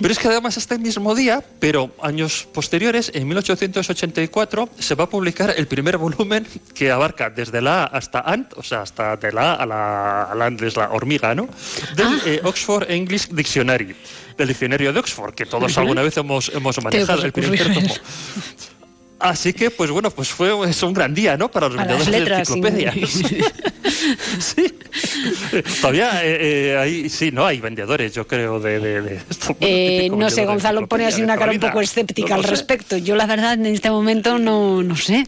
Pero es que además este mismo día, pero años posteriores, en 1884, se va a publicar el primer volumen que abarca desde la A hasta Ant, o sea, hasta de la A a la, a la, la hormiga, ¿no? Del ah. eh, Oxford English Dictionary, del diccionario de Oxford, que todos alguna vez hemos, hemos manejado, el primer tomo. Así que, pues bueno, pues fue es un gran día, ¿no? Para los vendedores de enciclopedias. sí. Todavía eh, eh, hay, sí, ¿no? Hay vendedores, yo creo, de, esto. Eh, no sé, Gonzalo pone así una cara un poco escéptica al respecto. Yo, la verdad, en este momento no, no sé.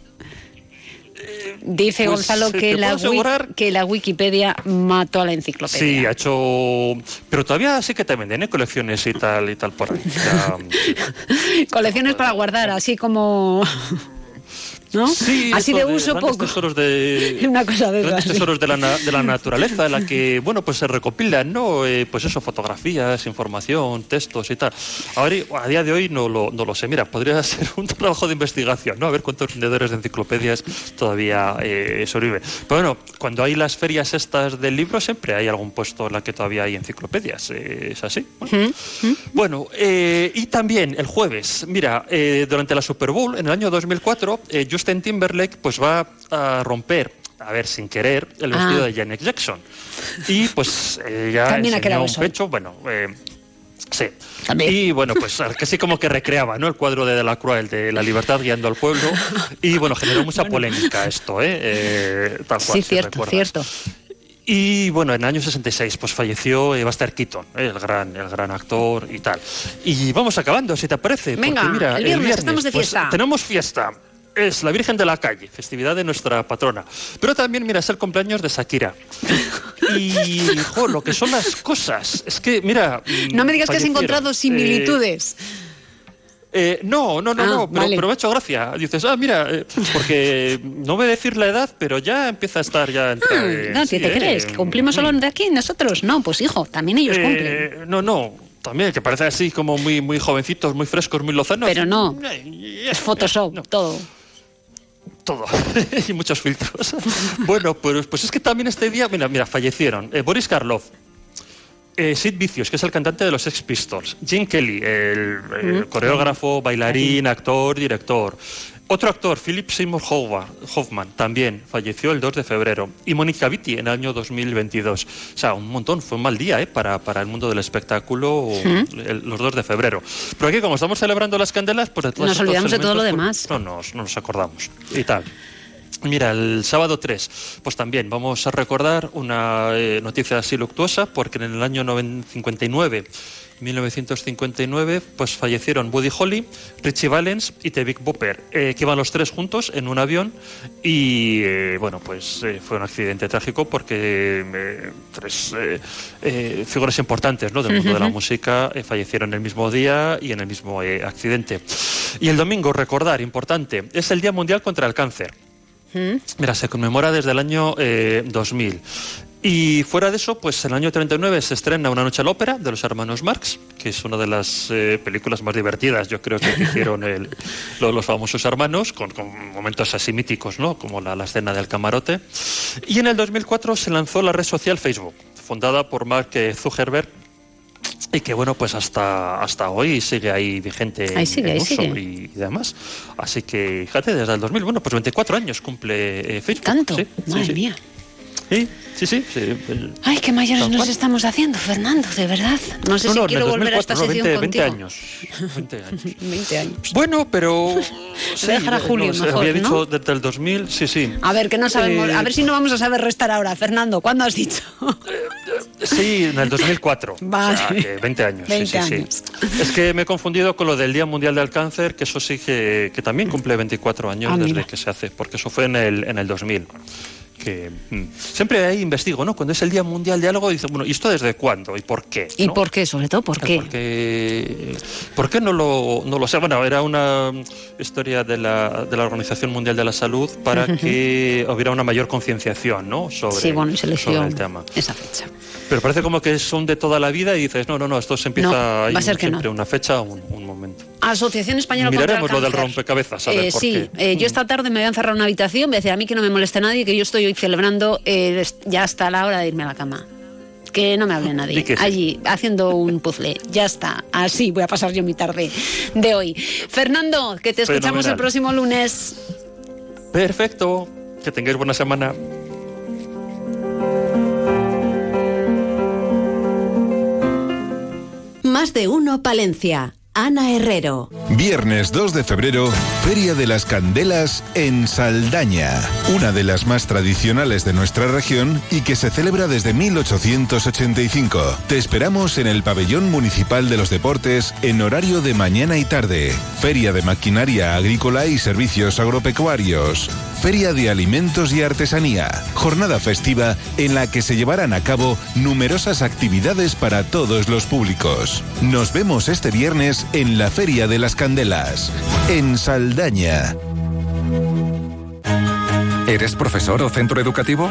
Dice Pues, Gonzalo que la, asegurar- que la Wikipedia mató a la enciclopedia. Sí, ha hecho. Pero todavía sí que te venden ¿eh? colecciones y tal y tal por ahí. Ya, Colecciones para guardar, así como... ¿No? Sí, así esto de uso grandes poco. tesoros de Una cosa de grandes tesoros de la, de la naturaleza en la que bueno pues se recopilan no Eh, pues eso fotografías información textos y tal. Ahora a día de hoy no lo, no lo sé. Mira podría ser un trabajo de investigación no a ver cuántos vendedores de enciclopedias todavía eh, sobreviven pero bueno cuando hay las ferias estas del libro siempre hay algún puesto en la que todavía hay enciclopedias eh, es así Bueno, bueno, eh, y también el jueves, mira, eh, durante la Super Bowl, en el año 2004, eh, Justin Timberlake pues va a romper, a ver, sin querer, el vestido Ah. de Janet Jackson. Y pues ya También enseñó un pecho, bueno... eh, Sí. Y bueno, pues casi como que recreaba ¿no? el cuadro de Delacroix, el de la libertad guiando al pueblo. Y bueno, generó mucha polémica esto, ¿eh? Eh, tal cual, Sí, si cierto, recuerdas. cierto. Y bueno, en el año 66 pues falleció eh, Buster Keaton, eh, el gran, el gran actor y tal. Y vamos acabando, si te parece. Venga, porque mira, el viernes, estamos de pues, fiesta. tenemos fiesta. Es la Virgen de la Calle, festividad de nuestra patrona. Pero también, mira, es el cumpleaños de Shakira. Y, jo, lo que son las cosas. Es que, mira. mm, No me digas que has encontrado Eh, similitudes. eh, no, no, no, Ah, no, pero, vale. pero me ha hecho gracia. Dices, ah, mira, eh, porque no voy a decir la edad, pero ya empieza a estar ya entre, Ah, no, sí, ¿qué te eh, crees? ¿Que cumplimos solo de aquí nosotros? No, pues hijo, también ellos cumplen. No, no, también, que parece así como muy, muy jovencitos, muy frescos, muy lozanos. Pero no, es Photoshop, todo. Todo. y muchos filtros. bueno, pues, pues es que también este día, mira, mira, fallecieron eh, Boris Karloff, eh, Sid Vicious, que es el cantante de los Sex Pistols, Jim Kelly, el, el coreógrafo, bailarín, actor, director. Otro actor, Philip Seymour Hoffman, también falleció el 2 de febrero. Y Mónica Vitti en el año 2022. O sea, un montón, fue un mal día ¿eh? para, para el mundo del espectáculo el- los 2 de febrero. Pero aquí, como estamos celebrando las candelas, pues de Nos olvidamos de todo lo elementos, pues, demás. no nos, no nos acordamos. Y tal. Mira, el sábado 3, pues también vamos a recordar una eh, noticia así luctuosa, porque en el año 9- 59, 1959, pues fallecieron Buddy Holly, Richie Valens y The Big Bopper, eh, que iban los tres juntos en un avión y, eh, bueno, pues eh, fue un accidente trágico porque tres figuras importantes ¿no? del mundo de la música fallecieron el mismo día y en el mismo accidente. Y el domingo, recordar, importante, es el Día Mundial contra el Cáncer. Mira, se conmemora desde el año eh, 2000. Y fuera de eso, pues en el año 39 se estrena Una noche a la ópera de los hermanos Marx, que es una de las eh, películas más divertidas, yo creo que hicieron el- lo- los famosos hermanos, con, con momentos así míticos, ¿no? Como la, la escena del camarote. Y en el 2004 se lanzó la red social Facebook, fundada por Mark Zuckerberg, y que bueno, pues hasta, hasta hoy sigue ahí vigente Ahí sigue, en ahí uso sigue. y demás. Así que, fíjate, desde el 2000, bueno, pues 24 años cumple eh, Facebook. ¿Tanto? Sí, sí, Madre sí. mía. Sí, sí, sí. sí, Ay, qué mayores nos cual. estamos haciendo, Fernando, de verdad. No sé No, si no, quiero el volver a esta 2004, sesión no, 20, 20 contigo. años. 20 años. 20 años. Bueno, pero... sí, dejar a eh, Julio no, mejor, Había dicho desde el 2000, sí, sí. A ver, que no sabemos. Eh, A ver si no vamos a saber restar ahora, Fernando. ¿Cuándo has dicho? Sí, en el 2004. Vale. O sea, que 20 años. sí, 20 sí, sí. años. Es que me he confundido con lo del Día Mundial del Cáncer, que eso sí que, que también cumple 24 años Ah, desde mira. que se hace, porque eso fue en el, en el 2000. Que, mm, siempre ahí investigo, ¿no? Cuando es el Día Mundial de algo, dice, bueno, ¿y esto desde cuándo? ¿Y por qué? ¿Y ¿no? por qué? Sobre todo, ¿por qué? Porque, ¿Por qué no lo, no lo sé? Bueno, era una historia de la, de la Organización Mundial de la Salud para que hubiera una mayor concienciación ¿no? sobre, sí, bueno, se eligió sobre el tema. esa fecha. Pero parece como que son de toda la vida y dices, no, no, no, esto se empieza No, va a ser un- que no. siempre una fecha, un, un momento. Asociación Española contra el Miraremos lo del rompecabezas, a ver Eh, por sí, qué. eh, yo esta tarde me voy a encerrar en una habitación, voy a decir a mí que no me moleste nadie, que yo estoy hoy celebrando eh, ya hasta la hora de irme a la cama. Que no me hable nadie. Sí. Allí, haciendo un puzzle. Ya está. Así voy a pasar yo mi tarde de hoy. Fernando, que te escuchamos Fenomenal. el próximo lunes. Perfecto, que tengáis buena semana. Más de uno Palencia. Ana Herrero. Viernes 2 de febrero, Feria de las Candelas en Saldaña, una de las más tradicionales de nuestra región y que se celebra desde 1885. Te esperamos en el Pabellón Municipal de los Deportes en horario de mañana y tarde. Feria de Maquinaria Agrícola y Servicios Agropecuarios. Feria de Alimentos y Artesanía, jornada festiva en la que se llevarán a cabo numerosas actividades para todos los públicos. Nos vemos este viernes en la Feria de las Candelas, en Saldaña. ¿Eres profesor o centro educativo?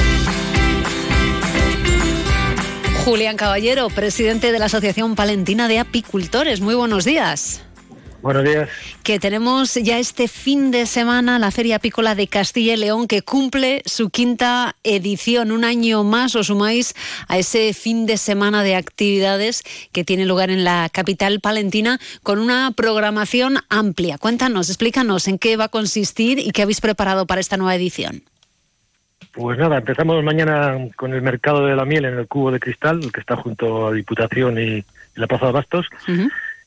Julián Caballero, presidente de la Asociación Palentina de Apicultores. Muy buenos días. Buenos días. Que tenemos ya este fin de semana la Feria Apícola de Castilla y León que cumple su quinta edición. Un año más os sumáis a ese fin de semana de actividades que tiene lugar en la capital palentina con una programación amplia. Cuéntanos, explícanos en qué va a consistir y qué habéis preparado para esta nueva edición. Pues nada, empezamos mañana con el mercado de la miel en el cubo de cristal, el que está junto a Diputación y, la Plaza de Bastos.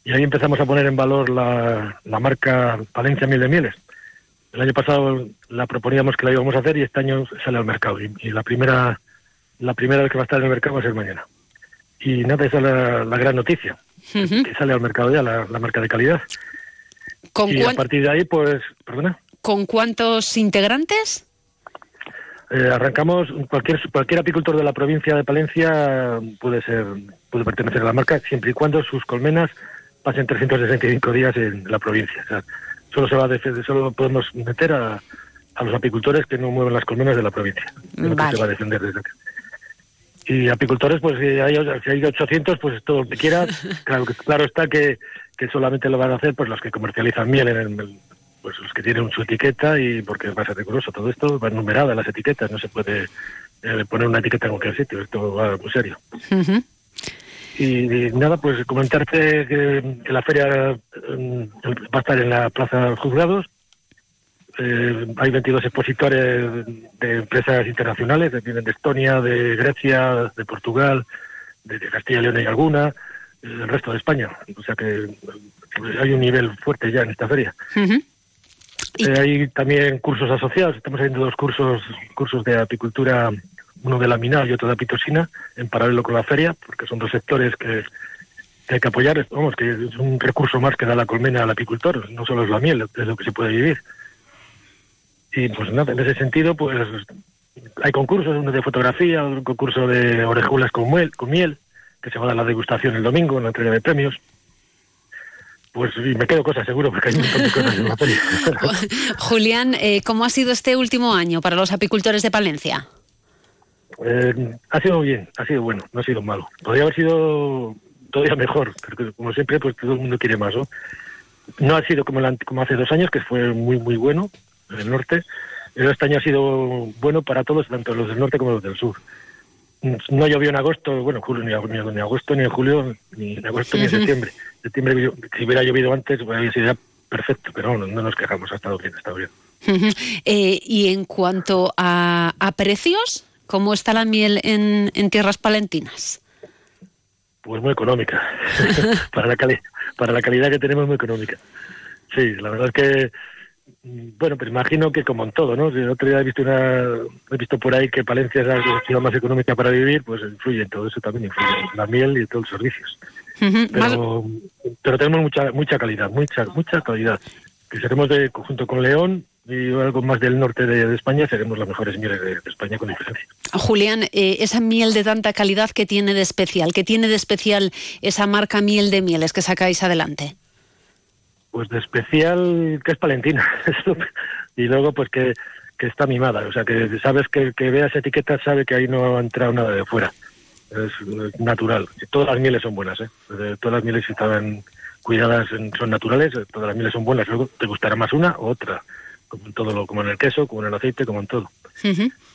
Y ahí empezamos a poner en valor la, marca Palencia Miel de Mieles. El año pasado la proponíamos que la íbamos a hacer y este año sale al mercado. Y, la primera la primera vez que va a estar en el mercado va a ser mañana. Y nada, esa es la, gran noticia, que sale al mercado ya la, marca de calidad. ¿Con y a partir de ahí, pues, perdona. ¿Con cuántos integrantes? Eh, arrancamos, cualquier, cualquier apicultor de la provincia de Palencia puede ser puede pertenecer a la marca siempre y cuando sus colmenas pasen 365 días en la provincia. O sea, solo se va a solo podemos meter a, a, los apicultores que no mueven las colmenas de la provincia. se va a defender desde aquí. Y apicultores, pues si hay, si hay 800, pues todo lo que quiera. Claro, claro está que, que solamente lo van a hacer pues los que comercializan miel en el, pues los que tienen su etiqueta y porque es más riguroso todo esto, va numerada las etiquetas, no se puede eh, poner una etiqueta en cualquier sitio, esto va muy serio. y, nada, pues comentarte que, la feria mm, va a estar en la Plaza Juzgados, eh, hay 22 expositores de empresas internacionales, vienen de Estonia, de Grecia, de Portugal, de, Castilla y León y alguna, del resto de España. O sea que hay un nivel fuerte ya en esta feria. Eh, hay también cursos asociados, estamos haciendo dos cursos, cursos de apicultura, uno de laminado y otro de apitosina, en paralelo con la feria, porque son dos sectores que, hay que apoyar, vamos, que es un recurso más que da la colmena al apicultor, no solo es la miel, es lo que se puede vivir. Y pues nada, en ese sentido, pues hay concursos, uno de fotografía, un concurso de orejuelas con miel, con miel, que se va a dar la degustación el domingo, en la entrega de premios. Pues me quedo cosas seguro porque hay un montón de cosas en la peli. Julián, eh, ¿cómo ha sido este último año para los apicultores de Palencia? Eh, ha sido bien, ha sido bueno, no ha sido malo. Podría haber sido todavía mejor, porque como siempre, pues todo el mundo quiere más, ¿no? No ha sido como, como hace dos años, que fue muy, muy bueno en el norte, pero este año ha sido bueno para todos, tanto los del norte como los del sur. No llovió en agosto, bueno, julio, ni, ni, agosto, ni en julio, ni en agosto, ni en septiembre septiembre, si hubiera llovido antes, pues, sería perfecto, pero no, no nos quejamos, ha estado bien, ha estado bien. Eh, y en cuanto a, precios, ¿cómo está la miel en, tierras palentinas? Pues muy económica, para, la para la calidad que tenemos muy económica. Sí, la verdad es que, bueno, pues imagino que como en todo, ¿no? El otro día he visto, una, he visto por ahí que Palencia es la ciudad más económica para vivir, pues influye en todo eso también, influye en la miel y todos los servicios pero, pero tenemos mucha mucha calidad, mucha mucha calidad. Que seremos de junto con León y algo más del norte de, España, seremos las mejores mieles de, España con diferencia. Julián, eh, esa miel de tanta calidad que tiene de especial, que tiene de especial esa marca miel de mieles que sacáis adelante. Pues de especial que es palentina y luego pues que, que está mimada, o sea que sabes que, que veas etiquetas sabe que ahí no ha entrado nada de fuera es natural. Todas las mieles son buenas, ¿eh? Todas las mieles estaban cuidadas son naturales, todas las mieles son buenas. Luego te gustará más una u otra, como en todo lo, como en el queso, como en el aceite, como en todo.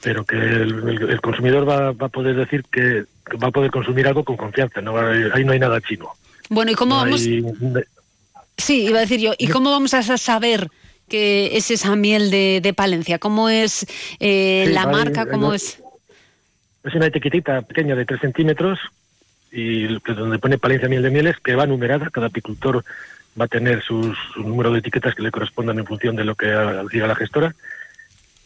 Pero que el, consumidor va, va, a poder decir que, va a poder consumir algo con confianza. No ahí no hay nada chino. Bueno, ¿y cómo vamos? Sí, iba a decir yo. ¿Y cómo vamos a saber ¿Qué es esa miel de, Palencia? ¿Cómo es eh, la marca? ¿Cómo es? Es una etiquetita pequeña de 3 centímetros y donde pone Palencia Miel de Mieles, que va numerada. Cada apicultor va a tener sus, su número de etiquetas que le correspondan en función de lo que diga la gestora.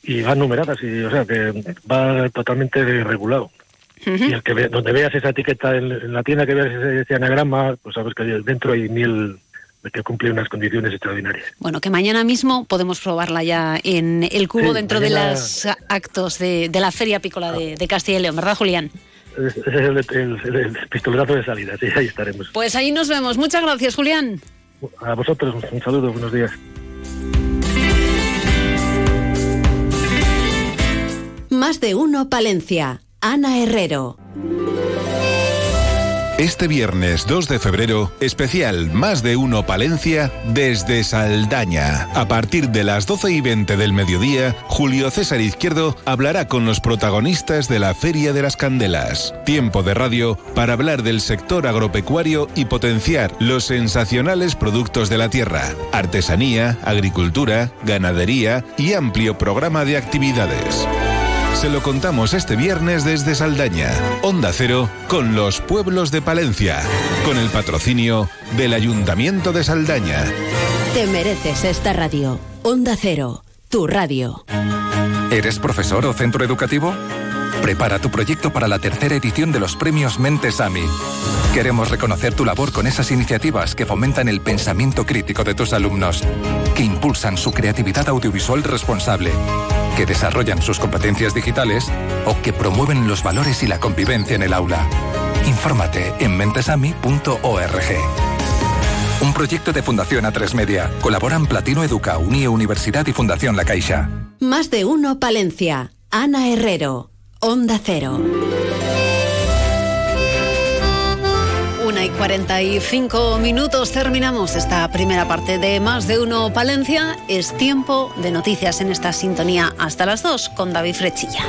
Y van numeradas, y, o sea, que va totalmente regulado. Y el que donde veas esa etiqueta en, la tienda, que veas ese, anagrama, pues sabes que dentro hay miel que cumple unas condiciones extraordinarias. Bueno, que mañana mismo podemos probarla ya en el cubo dentro de los actos de, la Feria Pícola de, Castilla y León, ¿verdad, Julián? Ese es el, pistoletazo de salida, sí, ahí estaremos. Pues ahí nos vemos. Muchas gracias, Julián. A vosotros, un saludo, buenos días. Más de uno, Palencia. Ana Herrero. Este viernes 2 de febrero, especial Más de Uno Palencia desde Saldaña. A partir de las 12 y 20 del mediodía, Julio César Izquierdo hablará con los protagonistas de la Feria de las Candelas. Tiempo de radio para hablar del sector agropecuario y potenciar los sensacionales productos de la tierra, artesanía, agricultura, ganadería y amplio programa de actividades. Se lo contamos este viernes desde Saldaña, Onda Cero, con los pueblos de Palencia, con el patrocinio del Ayuntamiento de Saldaña. Te mereces esta radio. Onda Cero, tu radio. ¿Eres profesor o centro educativo? Prepara tu proyecto para la tercera edición de los premios Mentes AMI. Queremos reconocer tu labor con esas iniciativas que fomentan el pensamiento crítico de tus alumnos, que impulsan su creatividad audiovisual responsable que desarrollan sus competencias digitales o que promueven los valores y la convivencia en el aula. Infórmate en mentesami.org. Un proyecto de Fundación A3 Media. Colaboran Platino Educa, Unie Universidad y Fundación La Caixa. Más de uno Palencia. Ana Herrero. Onda Cero. 45 minutos terminamos esta primera parte de Más de Uno Palencia. Es tiempo de noticias en esta sintonía hasta las dos con David Frechilla.